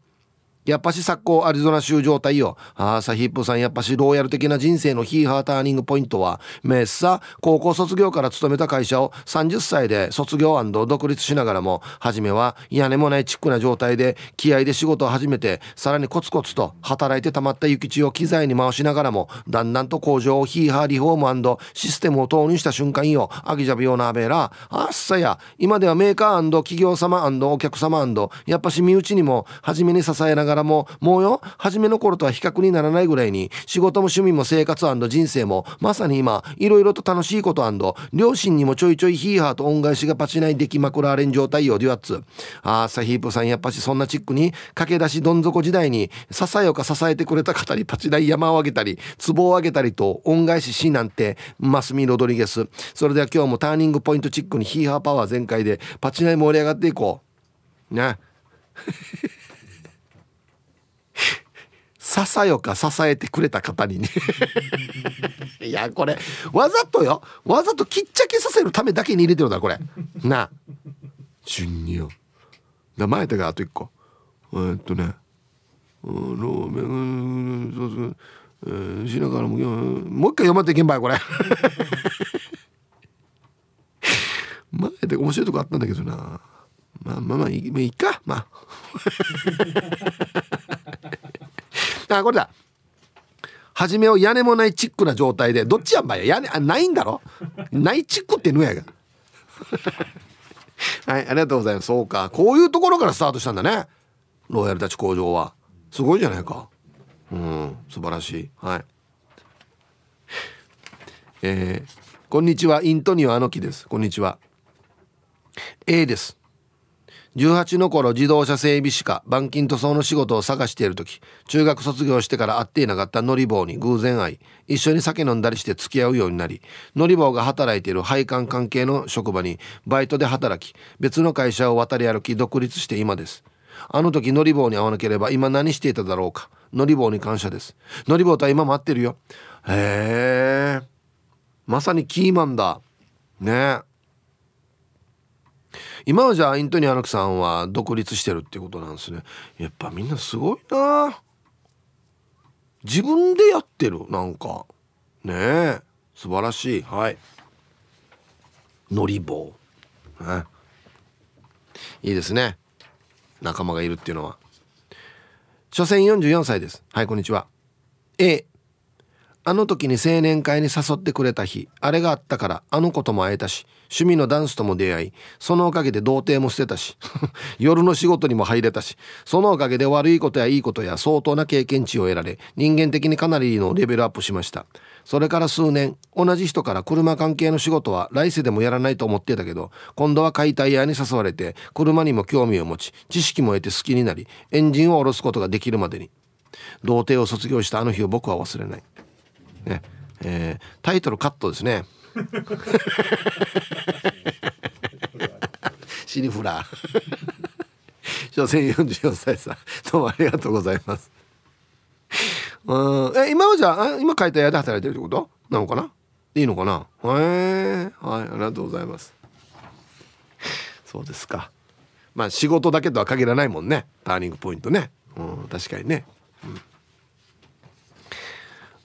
やっぱし昨今アリゾナ州状態よ。ああ、サヒップさんやっぱしローヤル的な人生のヒーハーターニングポイントは、メッサ、高校卒業から勤めた会社を30歳で卒業独立しながらも、初めは屋根もないチックな状態で気合で仕事を始めて、さらにコツコツと働いてたまった諭吉を機材に回しながらも、だんだんと工場をヒーハーリフォームシステムを投入した瞬間よ。アギジャビオナーベラ、あっさや、今ではメーカー企業様お客様やっぱし身内にも初めに支えながらがらももうよ。初めの頃とは比較にならないぐらいに仕事も趣味も生活人生もまさに今いろいろと楽しいこと両親にもちょいちょいヒーハーと恩返しがパチナイできまくられん状態よデュアッツ。ああサヒープさんやっぱしそんなチックに駆け出しどん底時代に支えよか支えてくれた方にパチナイ山をあげたり壺をあげたりと恩返ししなんてマスミロドリゲス。それでは今日もターニングポイントチックにヒーハーパワー全開でパチナイ盛り上がっていこう。ね。ささよか支えてくれた方にね。いやこれわざとよ。わざときっちゃけさせるためだけに入れてるんだこれ。なあ。順によ。名前だがあと一個。え、っとね。ローメンえー、しながらももう一回読まっていけんばいこれ。前で面白いとこあったんだけどな。まあまあまあいいまあいいか。まあ。あこれだ。初めを屋根もないチックな状態でどっちやんばい屋根あないんだろ？ないチックってぬやが。はいありがとうございます。そうか。こういうところからスタートしたんだね。ロイヤルたち工場は。すごいじゃないか。うん素晴らしい。はい。えー、こんにちは。イントニオアノキです。こんにちは。A です。18の頃自動車整備士か板金塗装の仕事を探している時中学卒業してから会っていなかった乗り棒に偶然会い一緒に酒飲んだりして付き合うようになり乗り棒が働いている配管関係の職場にバイトで働き別の会社を渡り歩き独立して今です。あの時乗り棒に会わなければ今何していただろうか。乗り棒に感謝です。乗り棒とは今待ってるよ。へえまさにキーマンだ。ね。え今はじゃあイントニアノクさんは独立してるっていうことなんですね。やっぱみんなすごいな。自分でやってる。なんか。ねえ。素晴らしい。はい。乗り棒、ね、いいですね。仲間がいるっていうのは。所詮44歳です。はいこんにちは。A あの時に青年会に誘ってくれた日あれがあったからあの子とも会えたし趣味のダンスとも出会いそのおかげで童貞も捨てたし 夜の仕事にも入れたしそのおかげで悪いことやいいことや相当な経験値を得られ人間的にかなりのレベルアップしました。それから数年同じ人から車関係の仕事は来世でもやらないと思ってたけど今度は解体屋に誘われて車にも興味を持ち知識も得て好きになりエンジンを下ろすことができるまでに。童貞を卒業したあの日を僕は忘れない。ね。えー、タイトルカットですね。シニフラー所詮44歳さん。どうもありがとうございます。うんえ今はじゃあ今書いた屋で働いてるってこと？なのかな？いいのかな？へえはいありがとうございます。そうですか。まあ仕事だけとは限らないもんね。ターニングポイントね。うん確かにね。うん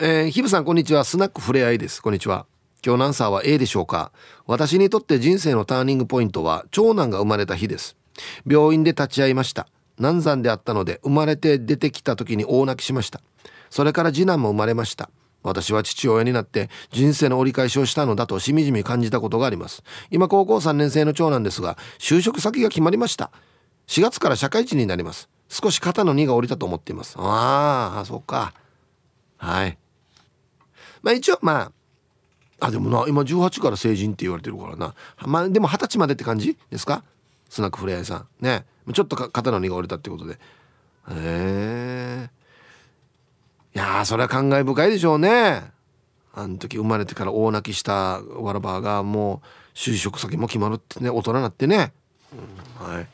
えー、ヒブさんこんにちは。スナックふれあいです。こんにちは。今日のアンサーは A でしょうか。私にとって人生のターニングポイントは長男が生まれた日です。病院で立ち会いました。難産であったので生まれて出てきた時に大泣きしました。それから次男も生まれました。私は父親になって人生の折り返しをしたのだとしみじみ感じたことがあります。今高校3年生の長男ですが就職先が決まりました。4月から社会人になります。少し肩の荷が下りたと思っています。ああそうか。はい。まあ一応まああでもな今18から成人って言われてるからな。まあでも二十歳までって感じ？ですか？スナックフレアさん。ね。ちょっと肩の荷が下りたってことで。へえいやそれは感慨深いでしょうね。あの時生まれてから大泣きしたわらばがもう就職先も決まるってね大人になってね、うん、はい。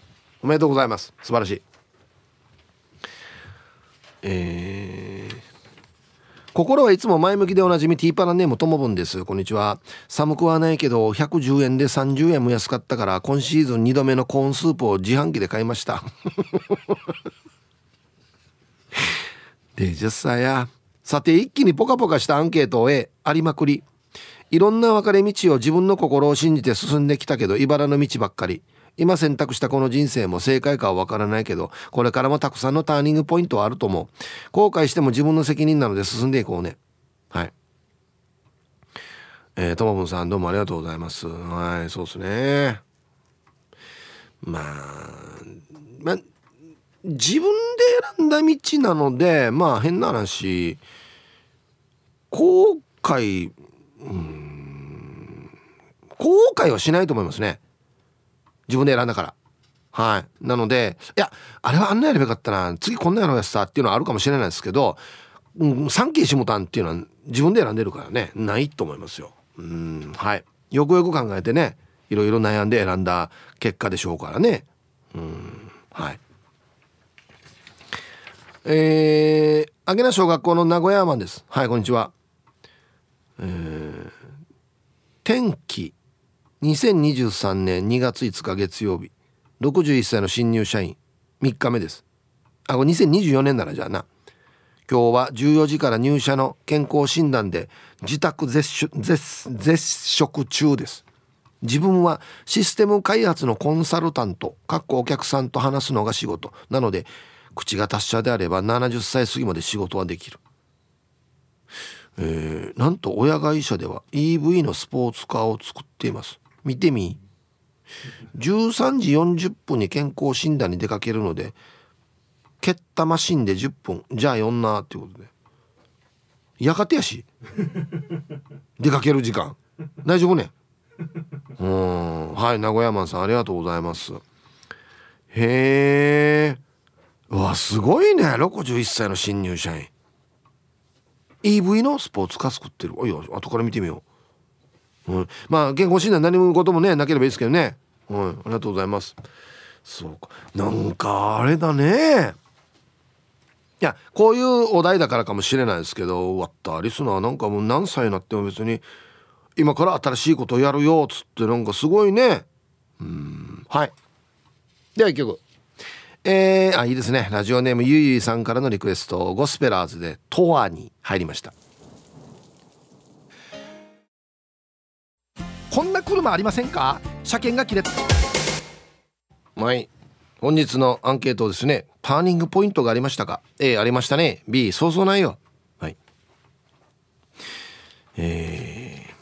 おめでとうございます。素晴らしい。えー。心はいつも前向きでおなじみティーパラネームともぶんです。こんにちは。寒くはないけど110円で30円も安かったから今シーズン2度目のコーンスープを自販機で買いました。で10歳やさて一気にポカポカしたアンケートをえありまくり。いろんな分かれ道を自分の心を信じて進んできたけど茨の道ばっかり。今選択したこの人生も正解かはわからないけどこれからもたくさんのターニングポイントはあると思う。後悔しても自分の責任なので進んでいこうね。はい。えー、ともぶんさんどうもありがとうございます。はいそうですね。まあまあ自分で選んだ道なのでまあ変な話後悔うん後悔はしないと思いますね。自分で選んだから。はい。なのでいやあれはあんなやればよかったな。次こんなやろうやつさ。っていうのはあるかもしれないですけど、うん、三景下丹っていうのは自分で選んでるからね。ないと思いますよ。うんはい。よくよく考えてねいろいろ悩んで選んだ結果でしょうからね。うんはい。えー、揚名小学校の名古屋マンです。はいこんにちは。えー、天気。2023年2月5日月曜日61歳の新入社員3日目です。あこれ2024年ならじゃあな。今日は14時から入社の健康診断で自宅絶食中です。自分はシステム開発のコンサルタントかっこお客さんと話すのが仕事。なので口が達者であれば70歳過ぎまで仕事はできる、えー、なんと親会社では EV のスポーツカーを作っています。見てみ。13時40分に健康診断に出かけるので蹴ったマシンで10分。じゃあ呼んなっていうことで。やがてやし。出かける時間。大丈夫ね。うん。はい名古屋マンさんありがとうございます。へえ。わすごいね。61歳の新入社員。EV のスポーツカー作ってる。おいよ後から見てみよう、うん、まあ健康診断何もこともねなければいいですけどね。はいありがとうございます。そうか。なんかあれだね。いやこういうお題だからかもしれないですけど終わったリスナーなんかもう何歳になっても別に今から新しいことをやるよっつってなんかすごいね。うん。はい。では一曲。えー、あいいですね。ラジオネームゆいゆいさんからのリクエスト。ゴスペラーズで「トワ」に入りました。こんな車ありませんか？車検が切れたはい本日のアンケートですねターニングポイントがありましたか？A ありましたね B そうそうないよはいえー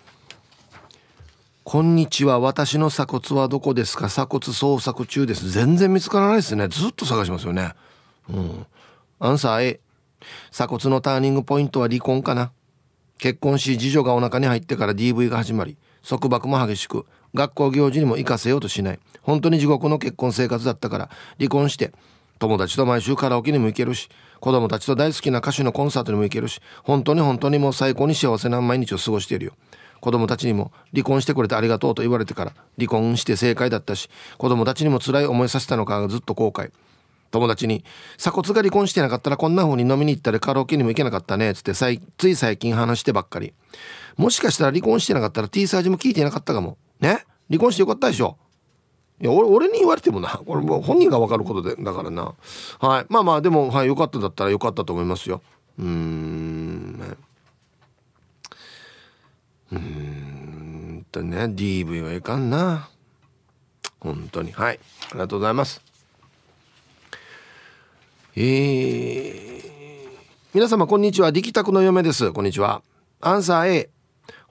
こんにちは。私の鎖骨はどこですか？鎖骨捜索中です。全然見つからないですね。ずっと探しますよね。うん。アンサー A。鎖骨のターニングポイントは離婚かな。結婚し、次女がお腹に入ってから DV が始まり、束縛も激しく、学校行事にも行かせようとしない。本当に地獄の結婚生活だったから、離婚して、友達と毎週カラオケにも行けるし、子供たちと大好きな歌手のコンサートにも行けるし、本当に本当にもう最高に幸せな毎日を過ごしているよ。子供たちにも離婚してくれてありがとうと言われてから離婚して正解だったし子供たちにも辛い思いさせたのかずっと後悔友達に鎖骨が離婚してなかったらこんな風に飲みに行ったりカラオケにも行けなかったねっつってつい最近話してばっかりもしかしたら離婚してなかったら T サージも聞いてなかったかも。ね？離婚してよかったでしょ。いや俺俺に言われてもな。これもう本人が分かることでだからな。はい。まあまあでもはいよかっただったらよかったと思いますよ。うん、うんとね DV はいかんな。本当に。はい。ありがとうございます。えー、皆様こんにちは。力宅の嫁です。こんにちは。アンサー A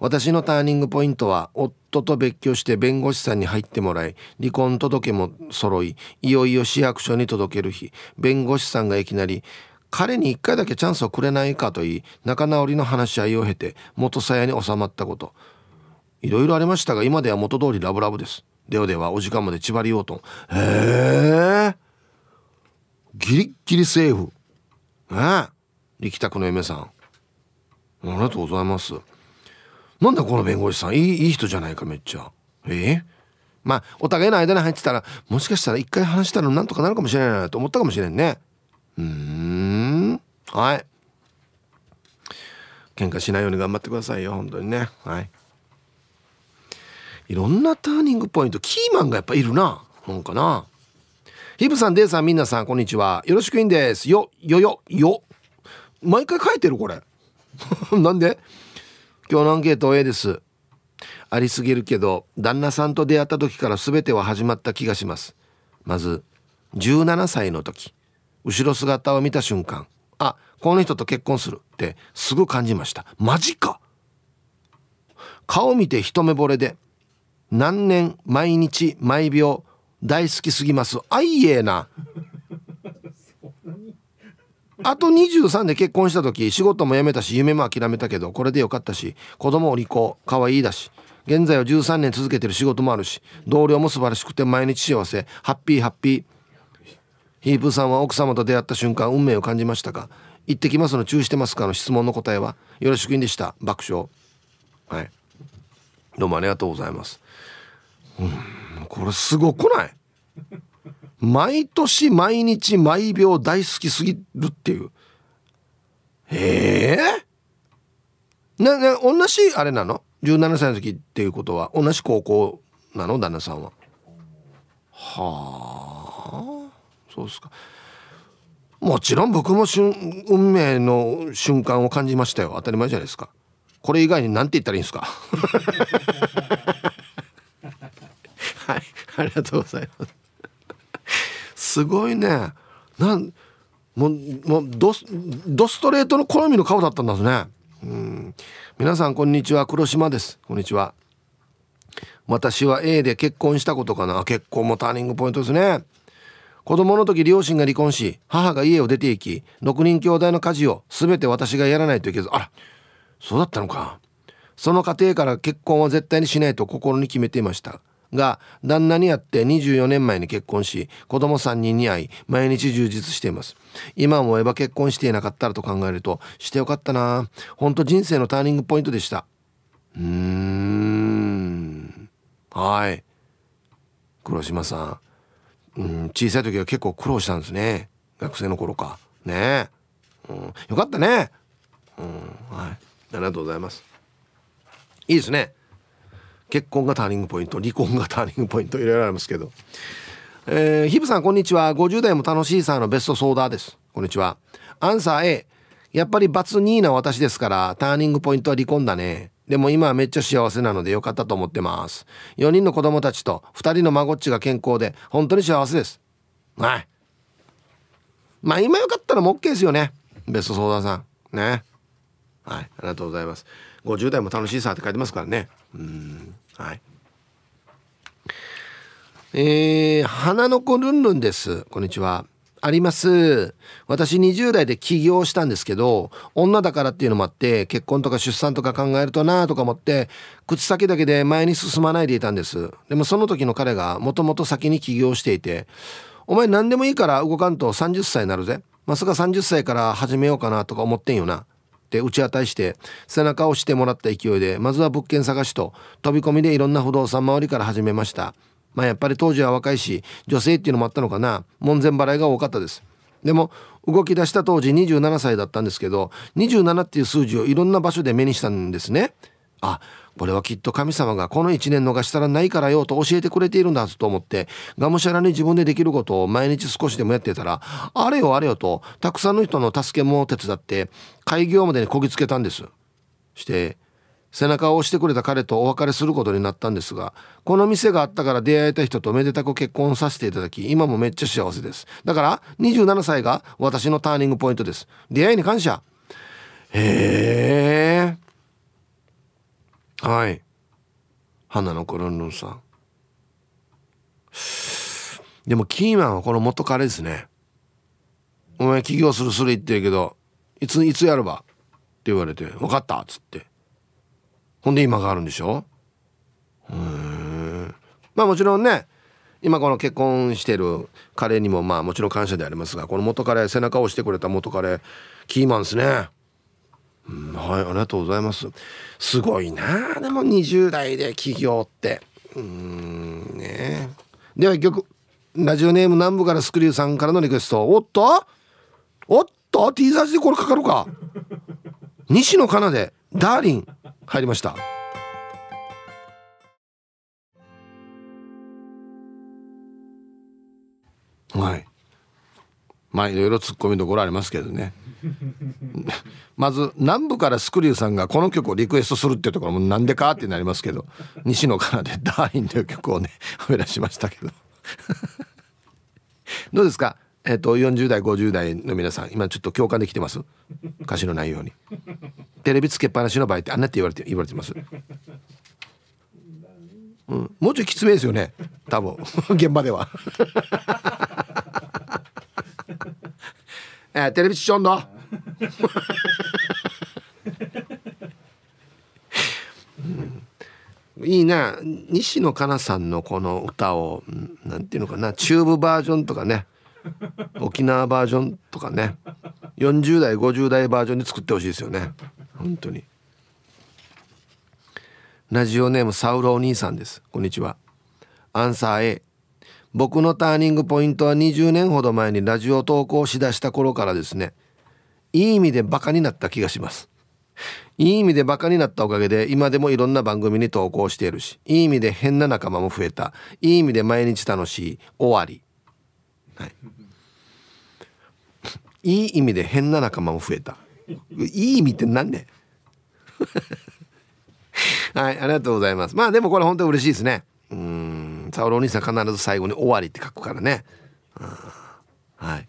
私のターニングポイントは夫と別居して弁護士さんに入ってもらい離婚届も揃いいよいよ市役所に届ける日。弁護士さんがいきなり彼に一回だけチャンスをくれないかと言い仲直りの話し合いを経て元さやに収まったこと。いろいろありましたが今では元通りラブラブです。ではではお時間まで縛りようとへえギリッギリセーフ。ねえ力宅の嫁さん。ありがとうございます。なんだこの弁護士さん。いいいい人じゃないかめっちゃ。え？えまあお互いの間に入ってたらもしかしたら一回話したらなんとかなるかもしれないなと思ったかもしれんね。うん。はい。喧嘩しないように頑張ってくださいよ本当にね。はい。いろんなターニングポイントキーマンがやっぱいるななんかな。ヒブさんデイさんみんなさんこんにちは。よろしくいんです。よよよよ。毎回書いてるこれ。なんで？今日のアンケート A です。ありすぎるけど旦那さんと出会った時から全ては始まった気がします。まず17歳の時後ろ姿を見た瞬間あこの人と結婚するってすぐ感じました。マジか。顔見て一目惚れで何年毎日毎秒大好きすぎます。あいえなあと23で結婚した時仕事も辞めたし夢も諦めたけどこれでよかったし子供お利口可愛いだし現在は13年続けてる仕事もあるし同僚も素晴らしくて毎日幸せハッピーハッピー。ヒープさんは奥様と出会った瞬間運命を感じましたか？行ってきますの注意してますかの質問の答えはよろしくんでした。爆笑。はい。どうもありがとうございます。うんこれすごくない？毎年毎日毎秒大好きすぎるっていう。ええ？ー、なな同じあれなの？17歳の時っていうことは。同じ高校なの？旦那さんは。はあ。そうですか。もちろん僕も運命の瞬間を感じましたよ。当たり前じゃないですか。これ以外に何て言ったらいいんですか？はい。ありがとうございます。すごいね。なんもうもうドスドストレートの好みの顔だったんですねうん。皆さんこんにちは。黒島です。こんにちは。私は A で結婚したことかな。結婚もターニングポイントですね。子供の時両親が離婚し母が家を出て行き6人兄弟の家事を全て私がやらないといけずあらそうだったのか。その家庭から結婚は絶対にしないと心に決めていました。が旦那に会って24年前に結婚し子供3人に会い毎日充実しています。今思えば結婚していなかったらと考えるとしてよかったな。本当人生のターニングポイントでした。うーん。はい。黒島さん、うん、小さい時は結構苦労したんですね。学生の頃か。ね。うん、よかったね。うんはい。ありがとうございます。いいですね。結婚がターニングポイント離婚がターニングポイントいろいろありますけど。えー、ヒブさんこんにちは。50代も楽しいさんのベストソーダです。こんにちは。アンサー A やっぱりバツ2な私ですからターニングポイントは離婚だね。でも今はめっちゃ幸せなのでよかったと思ってます。4人の子供たちと2人の孫っちが健康で本当に幸せです。はい。まあ今よかったらも OK ですよね。ベストソーダさん。ね。はい。ありがとうございます。50代も楽しいさって書いてますからね。うん。はい。えー、花の子ルンルンです。こんにちは。あります。私20代で起業したんですけど、女だからっていうのもあって、結婚とか出産とか考えるとなとか思って、口先だけで前に進まないでいたんです。でもその時の彼がもともと先に起業していて、お前何でもいいから動かんと30歳になるぜ。まさか30歳から始めようかなとか思ってんよな。って打ち当たりして背中を押してもらった勢いでまずは物件探しと飛び込みでいろんな不動産周りから始めました。まあやっぱり当時は若いし女性っていうのもあったのかな。門前払いが多かったです。でも動き出した当時27歳だったんですけど27っていう数字をいろんな場所で目にしたんですね。あこれはきっと神様がこの1年逃したらないからよと教えてくれているんだと思ってがむしゃらに自分でできることを毎日少しでもやってたらあれよあれよとたくさんの人の助けも手伝って開業までにこぎつけたんです。して背中を押してくれた彼とお別れすることになったんですがこの店があったから出会えた人とめでたく結婚させていただき今もめっちゃ幸せです。だから27歳が私のターニングポイントです。出会いに感謝。へえはい。花の子ルンルンさん。でもキーマンはこの元彼ですね。お前起業するする言ってるけどいついつやるば？って言われて分かった？っつって。ほんで今があるんでしょ？うんまあもちろんね今この結婚してる彼にもまあもちろん感謝でありますがこの元彼背中を押してくれた元彼キーマンですね。はいありがとうございます。すごいな。でも20代で起業って。うんねでは一曲。ラジオネーム南部からスクリューさんからのリクエスト。おっと？おっと？T サージでこれかかるか。西野カナでダーリン入りました。はい。まあいろいろツッコミどころありますけどね。まず南部からスクリューさんがこの曲をリクエストするっていうところもなんでかってなりますけど西野からで「ダーイン」という曲をね はめ出しましたけど。どうですか？えっ、ー、と40代50代の皆さん今ちょっと共感できてます？歌詞の内容に。テレビつけっぱなしの場合ってあんなって言われて言われてます？うん、もうちょいきつめですよね多分。現場では。えー、テレビションの。いいな。西野カナさんのこの歌をなんていうのかな。チューブバージョンとかね。沖縄バージョンとかね。40代50代バージョンで作ってほしいですよね。本当に。ラジオネームサウロお兄さんです。こんにちは。アンサー A 僕のターニングポイントは20年ほど前にラジオ投稿しだした頃からですね。いい意味でバカになった気がします。いい意味でバカになったおかげで今でもいろんな番組に投稿しているしいい意味で変な仲間も増えた。いい意味で毎日楽しい。終わり、はい、いい意味で変な仲間も増えた。いい意味って何ね？はいありがとうございます。まあでもこれ本当に嬉しいですね。うん。サウロお兄さん必ず最後に終わりって書くからね、はい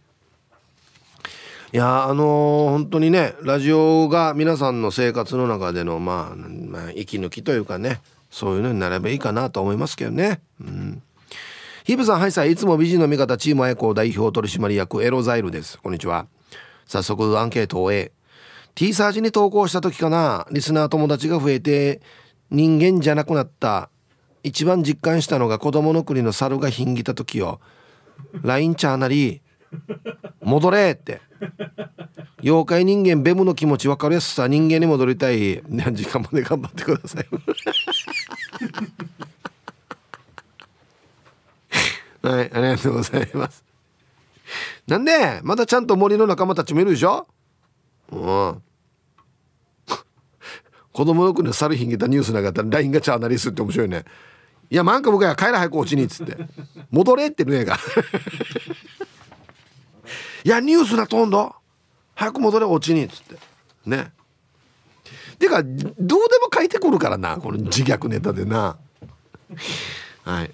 いやあのー、本当にねラジオが皆さんの生活の中での、まあ、まあ息抜きというかねそういうのになればいいかなと思いますけどね。うんヒブさん、はいさい、いつも美人の味方、チームアエコ代表取締役、エロザイルです。こんにちは。早速、アンケートを終え、T サージに投稿した時かな、リスナー友達が増えて、人間じゃなくなった。一番実感したのが子供の国の猿がひんぎた時よ。LINE チャーなり、戻れって。妖怪人間ベムの気持ち分かるやつさ。人間に戻りたい。時間まで頑張ってください。はいありがとうございます。なんでまだちゃんと森の仲間たちもいるでしょ？うん。子供の国の猿ひんげたニュースなかったら LINE がチャーナリスって面白いね。いやなんか僕は帰ら早くおちにっつって戻れってるえがいやニュースなとんど早く戻れおちに」っつってねてかどうでも書いてくるからなこの自虐ネタでなはい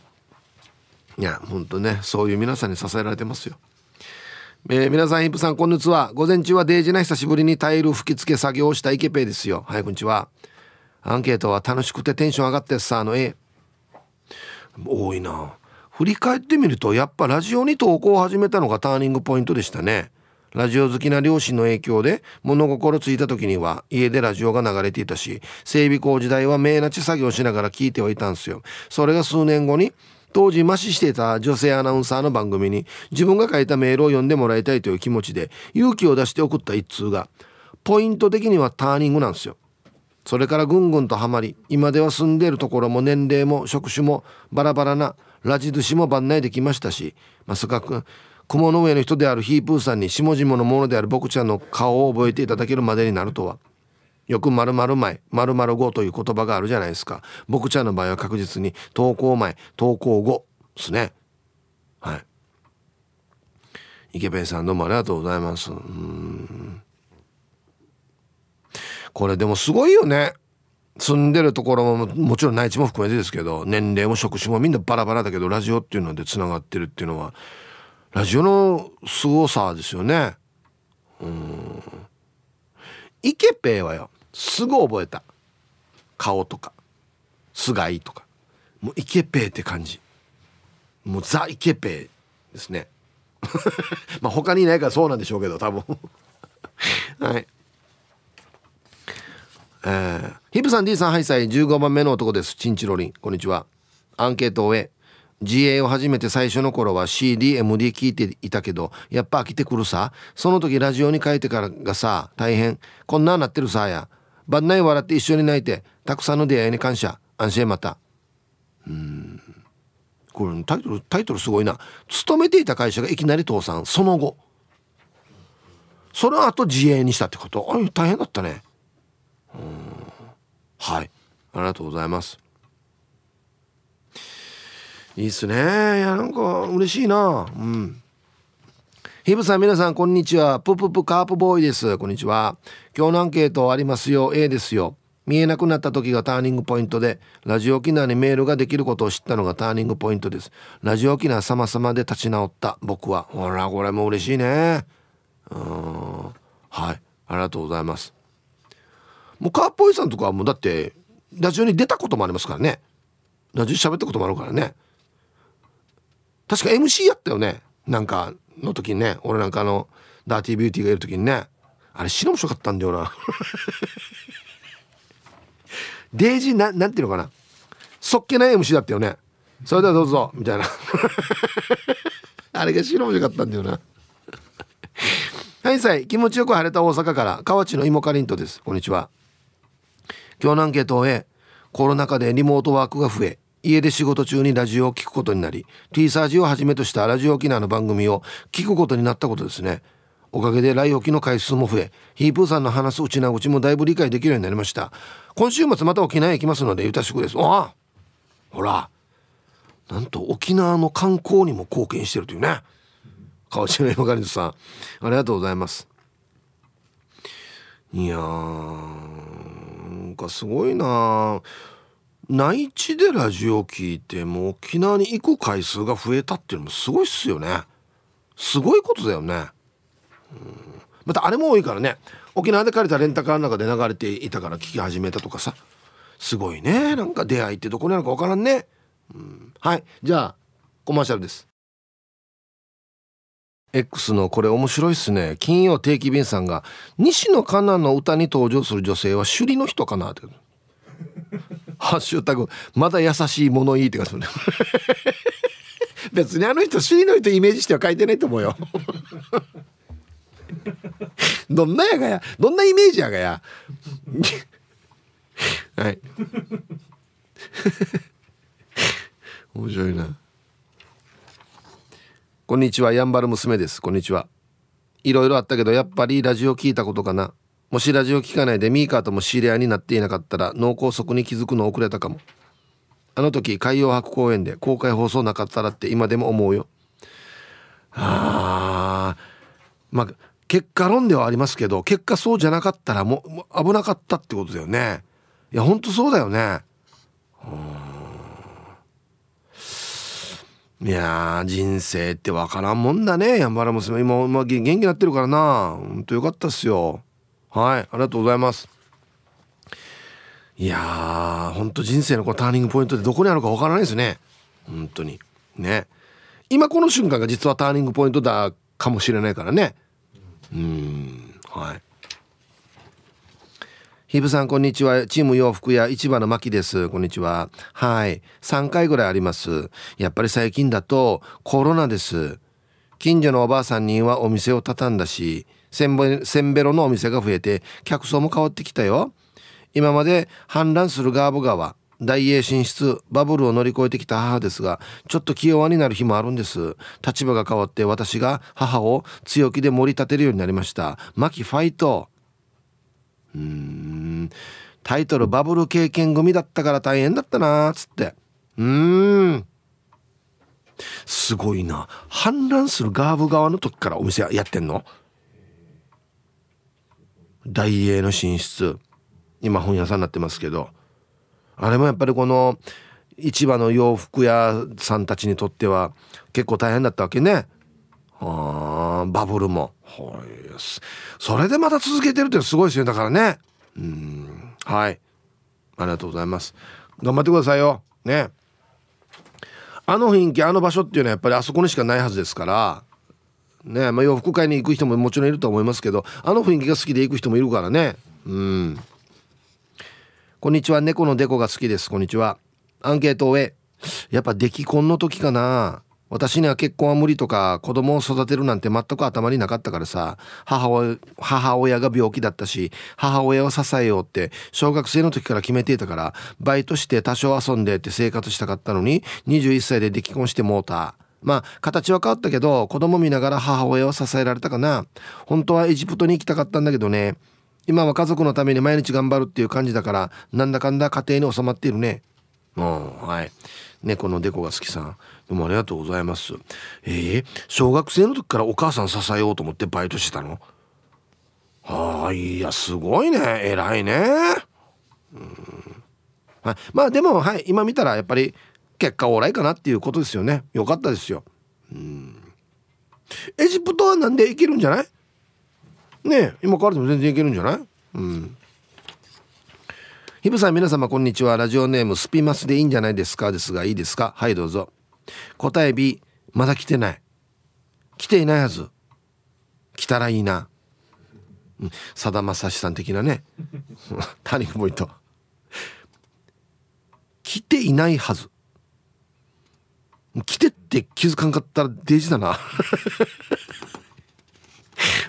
いやほんとねそういう皆さんに支えられてますよえー、皆さん、インプさん、こんにちは。午前中はデイジな久しぶりにタイル吹き付け作業をしたイケペイですよ。はい、こんにちは。アンケートは楽しくてテンション上がってさ、あの A。多いな。振り返ってみるとやっぱラジオに投稿を始めたのがターニングポイントでしたね。ラジオ好きな両親の影響で物心ついた時には家でラジオが流れていたし整備工時代は命なち作業しながら聞いてはいたんすよ。それが数年後に当時麻痺していた女性アナウンサーの番組に自分が書いたメールを読んでもらいたいという気持ちで勇気を出して送った一通がポイント的にはターニングなんですよ。それからぐんぐんとハマり今では住んでいるところも年齢も職種もバラバラなラジ寿司も番内できましたしまさか雲の上の人であるヒープーさんに下々のものである僕ちゃんの顔を覚えていただけるまでになるとは。よく〇〇前〇〇後という言葉があるじゃないですか僕ちゃんの場合は確実に投稿前投稿後ですねはい池辺さんどうもありがとうございますうんこれでもすごいよね。住んでるところももちろん内地も含めてですけど年齢も職種もみんなバラバラだけどラジオっていうのでつながってるっていうのはラジオの凄さですよね。うん。イケペイはよすぐ覚えた。顔とか菅井とか。もうイケペイって感じ。もうザ・イケペイですね。まあ他にいないからそうなんでしょうけど多分。はい。えー、ヒプさん D さんハイサイ15番目の男です。チンチロリン。こんにちは。アンケートを終え GA を始めて最初の頃は CDMD 聞いていたけどやっぱ飽きてくるさ。その時ラジオに書いてからがさ大変。こんななってるさや。晩内笑って一緒に泣いてたくさんの出会いに感謝。安心また。うん。これタイトルタイトルすごいな。勤めていた会社がいきなり倒産。その後。その後自営にしたってこと。あ大変だったね。はい。ありがとうございます。いいっすね。いやなんか嬉しいな。うん。ヒブさん皆さんこんにちは。プププカープボーイです。こんにちは。今日のアンケートありますよ。A ですよ。見えなくなった時がターニングポイントでラジオ沖縄にメールができることを知ったのがターニングポイントです。ラジオ沖縄様々で立ち直った。僕は。ほらこれも嬉しいね。うん。はい。ありがとうございます。もうカーポイさんとかはもうだってラジオに出たこともありますからね。ラジオ喋ったこともあるからね。確か MC やったよね。なんかの時にね。俺なんかあのダーティービューティーがいる時にね。あれ死の面白かったんだよな。デイジーななんていうのかな。そっけない MC だったよね。それではどうぞ。みたいな。あれが白面白かったんだよな。はいさい。気持ちよく晴れた大阪から。河内の芋かりんとです。こんにちは。今日のアンケートをコロナ禍でリモートワークが増え家で仕事中にラジオを聞くことになり T サージをはじめとしたラジオ沖縄の番組を聞くことになったことですね。おかげで来沖の回数も増えヒープーさんの話すうちなうちもだいぶ理解できるようになりました。今週末また沖縄へ行きますのでゆたしくです。あほらなんと沖縄の観光にも貢献してるというね。川内の山狩さんありがとうございます。いやーなんかすごいな。内地でラジオ聞いても沖縄に行く回数が増えたっていうのもすごいっすよね。すごいことだよね。うん。またあれも多いからね。沖縄で借りたレンタカーの中で流れていたから聞き始めたとかさ。すごいね。なんか出会いってどこにあるか分からんね、うん、はい。じゃあコマーシャルです。X のこれ面白いっすね。金曜定期便さんが西野カナの歌に登場する女性は首里の人かなって。ハッシュタグまだ優しい物言いって書いて 別にあの人首里の人イメージしては書いてないと思うよ。どんなやがや。どんなイメージやがや。はい。面白いな。こんにちはやんばる娘です。こんにちは。いろいろあったけどやっぱりラジオ聞いたことかな。もしラジオ聞かないでミーカーとも知り合いになっていなかったら脳梗塞に気づくの遅れたかも。あの時海洋博公園で公開放送なかったらって今でも思うよ。あまあ結果論ではありますけど結果そうじゃなかったらもう危なかったってことだよね。いやほんとそうだよね。いや人生ってわからんもんだねやんばら娘。今、まあ、元気になってるからな。ほんとよかったっすよ。はいありがとうございます。いやーほんと人生のこのターニングポイントってどこにあるかわからないですね。本当に。ね。今この瞬間が実はターニングポイントだかもしれないからね。うん。はい。ひぶさんこんにちは。チーム洋服屋市場のまきです。こんにちは。はい。3回ぐらいあります。やっぱり最近だとコロナです。近所のおばあさんにはお店を畳んだしせんべろのお店が増えて客層も変わってきたよ。今まで氾濫するガーブ川大英進出バブルを乗り越えてきた母ですがちょっと気弱になる日もあるんです。立場が変わって私が母を強気で盛り立てるようになりました。マキファイト。うん。タイトルバブル経験組だったから大変だったなーつって。うん。すごいな。氾濫するガーブ側の時からお店やってんの？大英の進出。今本屋さんになってますけど。あれもやっぱりこの市場の洋服屋さんたちにとっては結構大変だったわけね。あバブルも。はい。それでまた続けてるってすごいですよだからね。うん。はい。ありがとうございます。頑張ってくださいよ。ね。あの雰囲気あの場所っていうのはやっぱりあそこにしかないはずですから。ね。まあ、洋服買いに行く人ももちろんいると思いますけどあの雰囲気が好きで行く人もいるからね。うん。こんにちは。猫のデコが好きです。こんにちは。アンケートを終え。やっぱ出来婚の時かな。私には結婚は無理とか子供を育てるなんて全く頭になかったからさ。母親母親が病気だったし母親を支えようって小学生の時から決めていたからバイトして多少遊んでって生活したかったのに21歳で出来婚してもうた。まあ形は変わったけど子供見ながら母親を支えられたかな。本当はエジプトに行きたかったんだけどね。今は家族のために毎日頑張るっていう感じだからなんだかんだ家庭に収まっているね。うんはい。猫のデコが好きさん。どうもありがとうございます。えー、小学生の時からお母さん支えようと思ってバイトしてたの？はあいやすごいね。偉いね。うん。はい。まあでもはい。今見たらやっぱり結果オーライかなっていうことですよね。よかったですよ。うん。エジプトはなんでいけるんじゃない？ね今からでも全然いけるんじゃない？うん。ひぶさん皆様こんにちは。ラジオネームスピマスでいいんじゃないですか？ですがいいですか？はいどうぞ。答え B まだ来てない。来ていないはず。来たらいいな。さだまさしさん的なね。ターニングポイント。来ていないはず。来てって気づかんかったらデジだな。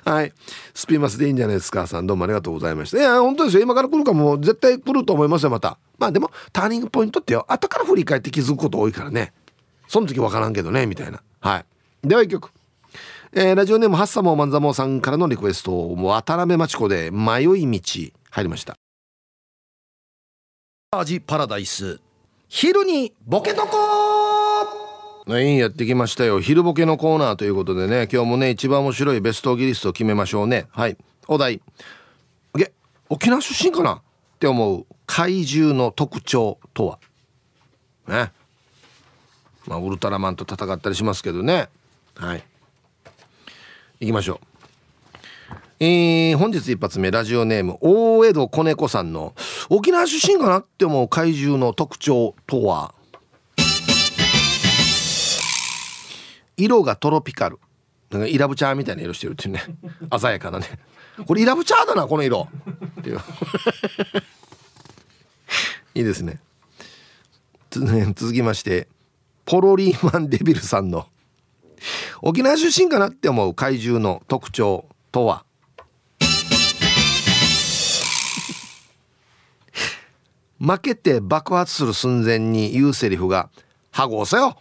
はい。スピーマスでいいんじゃないですか。さんどうもありがとうございました。いや本当ですよ。今から来るかも絶対来ると思いますよまた。まあでもターニングポイントってよ。後から振り返って気づくこと多いからね。その時分からんけどねみたいな。はい。では一曲。えー、ラジオネームハッサモーマンザモーさんからのリクエスト渡辺真知子で迷い道入りました。味パラダイス。昼にボケとこはいやってきましたよ。昼ボケのコーナーということでね。今日もね一番面白いベストギリストを決めましょうね。はい。お題。げ沖縄出身かな？って思う怪獣の特徴とは？ね。まあウルトラマンと戦ったりしますけどね。はい。行きましょう。えー、本日一発目ラジオネーム大江戸子猫さんの沖縄出身かな？って思う怪獣の特徴とは？色がトロピカル。なんかイラブチャーみたいな色してるっていうね。鮮やかなね。これイラブチャーだなこの色。っていう。いいですね。続きましてポロリーマンデビルさんの。沖縄出身かなって思う怪獣の特徴とは？負けて爆発する寸前に言うセリフが「はごせよ!」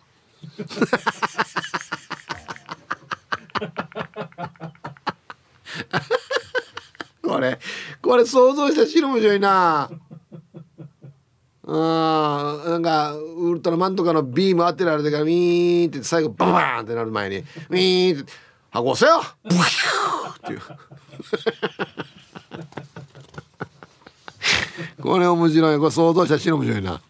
これ。これ想像したら白面白いな。うんなんかウルトラマンとかのビーム当てられてからウィーンって最後ババーンってなる前にウィーンって「はごせよ!」ブヒューっていう。これ面白い。これ想像したら白面白いな。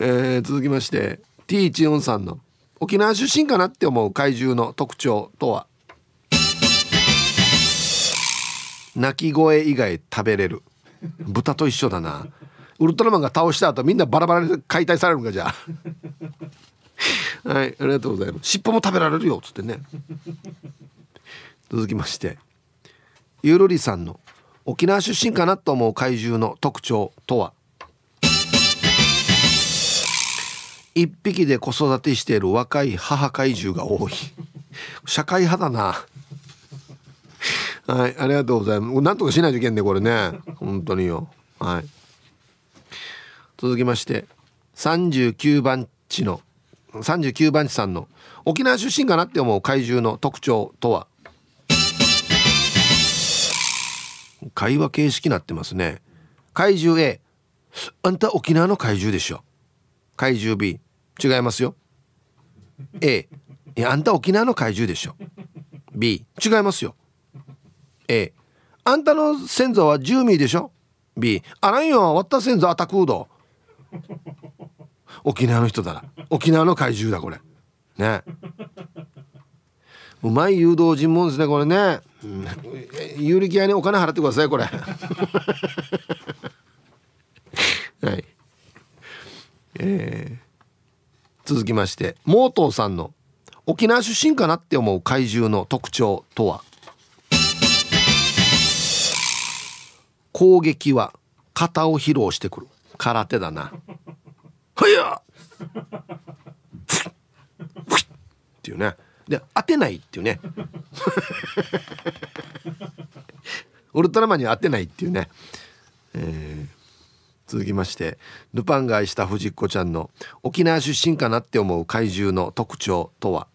えー、続きまして T チオンさんの沖縄出身かなって思う怪獣の特徴とは？鳴き声以外食べれる。豚と一緒だな。ウルトラマンが倒した後みんなバラバラで解体されるんかじゃ。あ はいありがとうございます。尻尾も食べられるよっつってね。続きまして。ゆるりさんの沖縄出身かなと思う怪獣の特徴とは？一匹で子育てしている若い母怪獣が多い。社会派だな。はいありがとうございます。なんとかしないといけんねこれね。本当によ。はい。続きまして39番地の39番地さんの沖縄出身かなって思う怪獣の特徴とは？会話形式になってますね。怪獣 A あんた沖縄の怪獣でしょ。怪獣 B 違いますよ。A いやあんた沖縄の怪獣でしょ。B 違いますよ。A あんたの先祖はジューミーでしょ？B あらんよ。わった先祖アタクード沖縄の人だな。沖縄の怪獣だこれ。ね。うまい誘導尋問ですねこれね、うん、有力屋にお金払ってくださいこれ。はい。えー、続きましてモートーさんの沖縄出身かなって思う怪獣の特徴とは？攻撃は型を披露してくる。空手だな。はやっ。ていうね。で当てないっていうね。ウルトラマンには当てないっていうね、えー、続きましてルパンが愛した藤子ちゃんの沖縄出身かなって思う怪獣の特徴とは？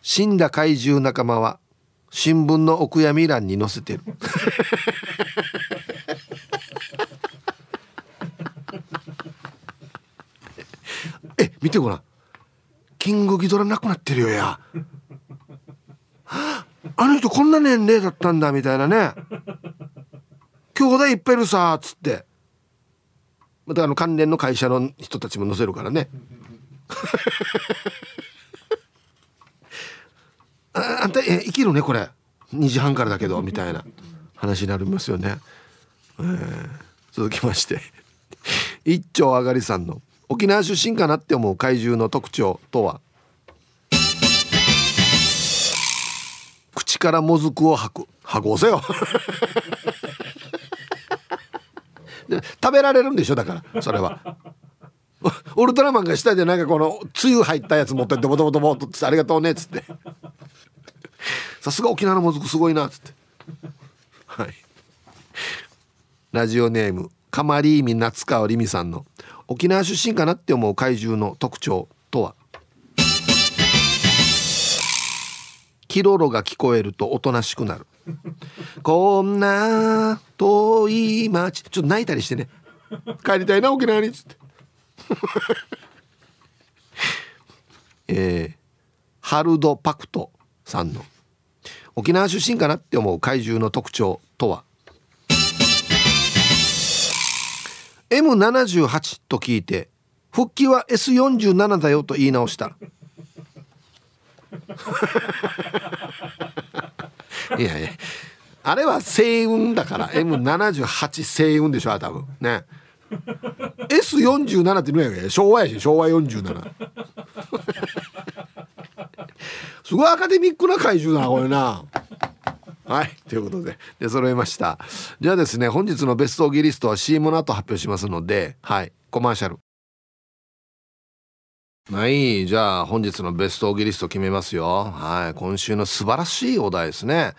死んだ怪獣仲間は新聞のお悔やみ欄に載せてる。え見てごらん。キングギドラなくなってるよや。あの人こんな年齢だったんだみたいなね。兄弟いっぱいいるさっつって。またあの関連の会社の人たちも載せるからね。あんたえ生きるねこれ。2時半からだけどみたいな。話になりますよね、えー、続きまして。一丁上がりさんの沖縄出身かなって思う怪獣の特徴とは？口からもずくを吐く。吐こうせよ。食べられるんでしょだからそれは。ウルトラマンが下でなんかこのつゆ入ったやつ持ってってボトボトボトってありがとうねっつってさすが沖縄のもずくすごいなっつってはいラジオネームカマリーミ夏川りみさんの沖縄出身かなって思う怪獣の特徴とはキロロが聞こえるとおとなしくなるこんな遠い町ちょっと泣いたりしてね帰りたいな沖縄にっつって えー、ハルド・パクトさんの沖縄出身かなって思う怪獣の特徴とは？M78 と聞いて復帰は S47 だよと言い直した。いやいやあれは星雲だから M78 星雲でしょ多分。ね。S47 って言うやん昭和やし昭和47 すごいアカデミックな怪獣だなこれな。はいということでで揃いました。じゃあですね本日のベストオギリストは CM の後発表しますのではいコマーシャル。はいじゃあ本日のベストオギリスト決めますよ。はい今週の素晴らしいお題ですね。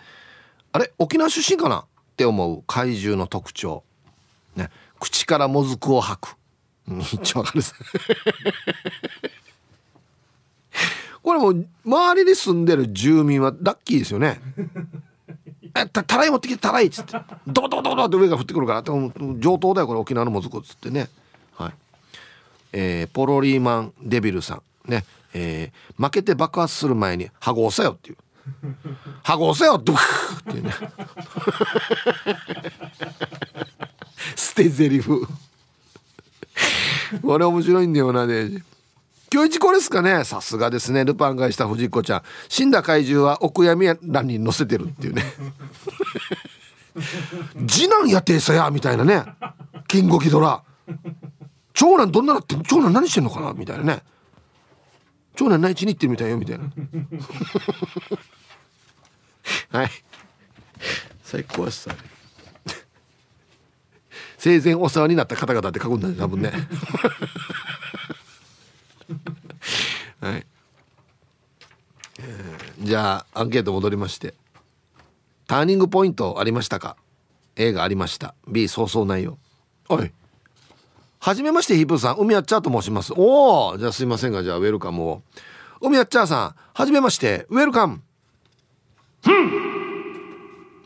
あれ沖縄出身かな？って思う怪獣の特徴。ね口からもずくを吐く一応わかる これもう周りに住んでる住民はラッキーですよね。えたたらい持ってきてたらいっつって。ドドドドって上が降ってくるから上等だよこれ沖縄のもずくっつってね。はい。えー、ポロリーマンデビルさんね。えー、負けて爆発する前に「はご押せよ」っていう「はご押せよ」ドゥクっていうね。捨て台詞。これ面白いんだよなね今日一これですかね。さすがですね。ルパンがした藤子ちゃん。死んだ怪獣はお悔やみ欄に載せてるっていうね。次男やてさやみたいなね。キングギドラ。長男どんななって長男何してんのかな？みたいなね。長男内地に行ってるみたいよみたいな。はい。最高ですね生前お世話になった方々って書くんだね多分ね。はい、えー、じゃあアンケート戻りまして。ターニングポイントありましたか？A がありました。B そうそうないよ。はい。はじめましてヒープーさん。海やっちゃーと申します。おおじゃあすいませんがじゃあウェルカムを。海やっちゃーさん。はじめましてウェルカム。あ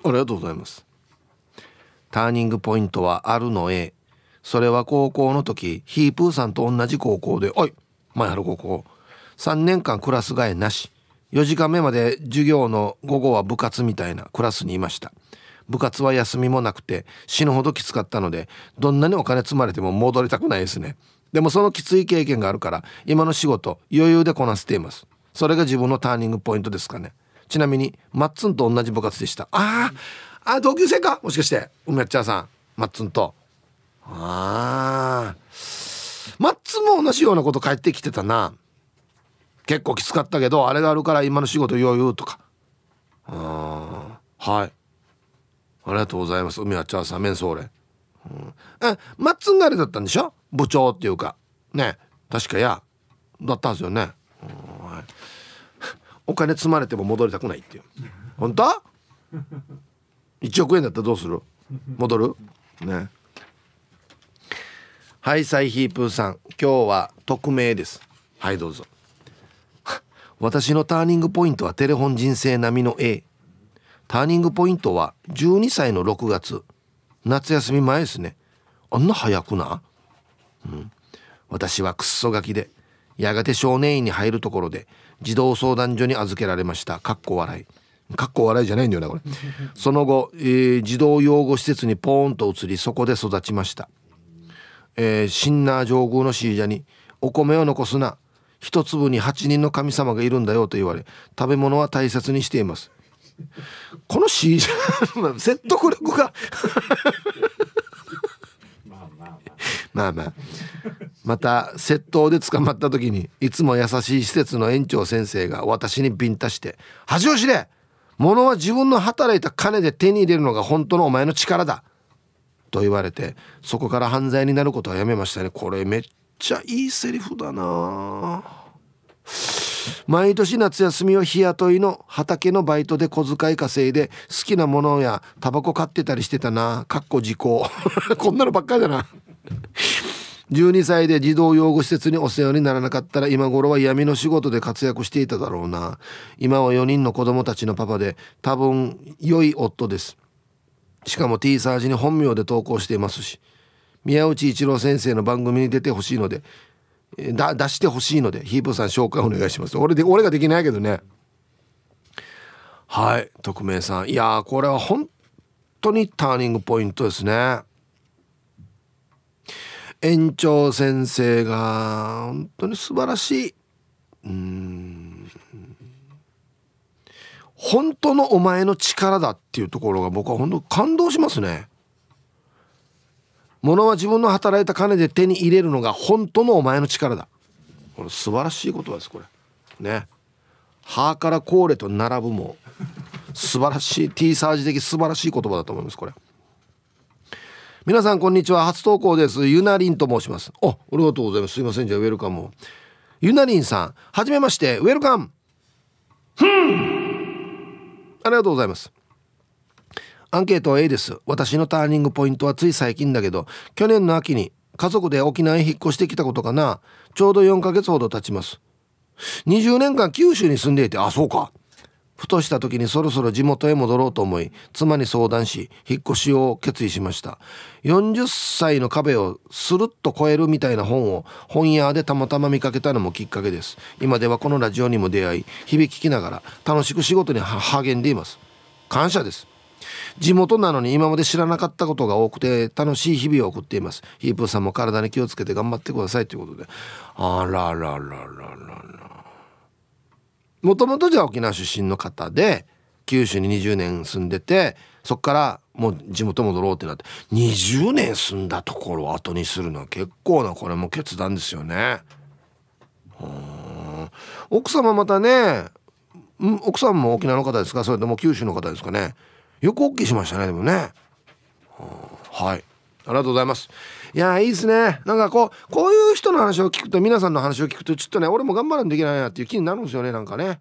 りがとうございますターニングポイントはあるの A それは高校の時ヒープーさんと同じ高校でおい前原高校。3年間クラス替えなし。4時間目まで授業の午後は部活みたいなクラスにいました。部活は休みもなくて死ぬほどきつかったのでどんなにお金積まれても戻りたくないですね。でもそのきつい経験があるから今の仕事余裕でこなせています。それが自分のターニングポイントですかね。ちなみにマッツンと同じ部活でした。あああ同級生か？もしかして。梅っちゃんさん。マッツンと。ああマッツンも同じようなこと帰ってきてたな。結構きつかったけどあれがあるから今の仕事余裕とか。あはい。ありがとうございます海はチャーサーメンソーレ、うん、えマッツンがあれだったんでしょ？部長っていうか。ね。確かや。だったんですよね、はい、お金積まれても戻りたくないっていう。本当？1億円だったらどうする？戻る？ね。はいサイヒープーさん。今日は匿名です。はいどうぞ。私のターニングポイントはテレフォン人生並みの A ターニングポイントは12歳の6月。夏休み前ですね。あんな早くな、うん、私はくっそガキでやがて少年院に入るところで児童相談所に預けられました。かっこ笑いかっこ笑いじゃないんだよなこれ。その後、えー、児童養護施設にポーンと移りそこで育ちました、えー、シンナー上宮のシージャにお米を残すな。一粒に8人の神様がいるんだよと言われ食べ物は大切にしています。この C 説得力が。まあまあ。また窃盗で捕まった時にいつも優しい施設の園長先生が私にビンタして「恥を知れ物は自分の働いた金で手に入れるのが本当のお前の力だ。と言われてそこから犯罪になることはやめましたね。これめっちゃいいセリフだな。毎年夏休みは日雇いの畑のバイトで小遣い稼いで好きなものやタバコ買ってたりしてたな。かっこ時効。こんなのばっかりだな12歳で児童養護施設にお世話にならなかったら今頃は闇の仕事で活躍していただろうな。今は4人の子供たちのパパで多分良い夫です。しかも T サージに本名で投稿していますし宮内一郎先生の番組に出てほしいので出してほしいのでヒープさん紹介お願いします。俺で俺ができないけどね。はい匿名さん。いやこれは本当にターニングポイントですね。園長先生が本当に素晴らしい。うん。本当のお前の力だっていうところが僕は本当感動しますね。物は自分の働いた金で手に入れるのが本当のお前の力だ。これ素晴らしい言葉ですこれ。ね。歯からコーレと並ぶも素晴らしい T サージ的素晴らしい言葉だと思いますこれ。皆さんこんにちは。初投稿です。ゆなりんと申します。あありがとうございます。すいません。じゃあウェルカムゆなりんさんはじめまして。ウェルカム。ありがとうございます。アンケート A です。私のターニングポイントはつい最近だけど去年の秋に家族で沖縄へ引っ越してきたことかな。ちょうど4ヶ月ほど経ちます。20年間九州に住んでいてあそうか。ふとした時にそろそろ地元へ戻ろうと思い妻に相談し引っ越しを決意しました。40歳の壁をスルッと越えるみたいな本を本屋でたまたま見かけたのもきっかけです。今ではこのラジオにも出会い日々聞きながら楽しく仕事に励んでいます。感謝です。地元なのに今まで知らなかったことが多くて楽しい日々を送っています。ヒープーさんも体に気をつけて頑張ってくださいということで。あらららららら。もともとじゃあ沖縄出身の方で九州に20年住んでてそっからもう地元戻ろうってなって20年住んだところを後にするのは結構なこれも決断ですよね。奥様またね奥さんも沖縄の方ですか？それとも九州の方ですかね？よく OK しましたねでもね。はい。ありがとうございます。いやいいですね。なんかこうこういう人の話を聞くと皆さんの話を聞くとちょっとね俺も頑張らんといけないなっていう気になるんですよねなんかね。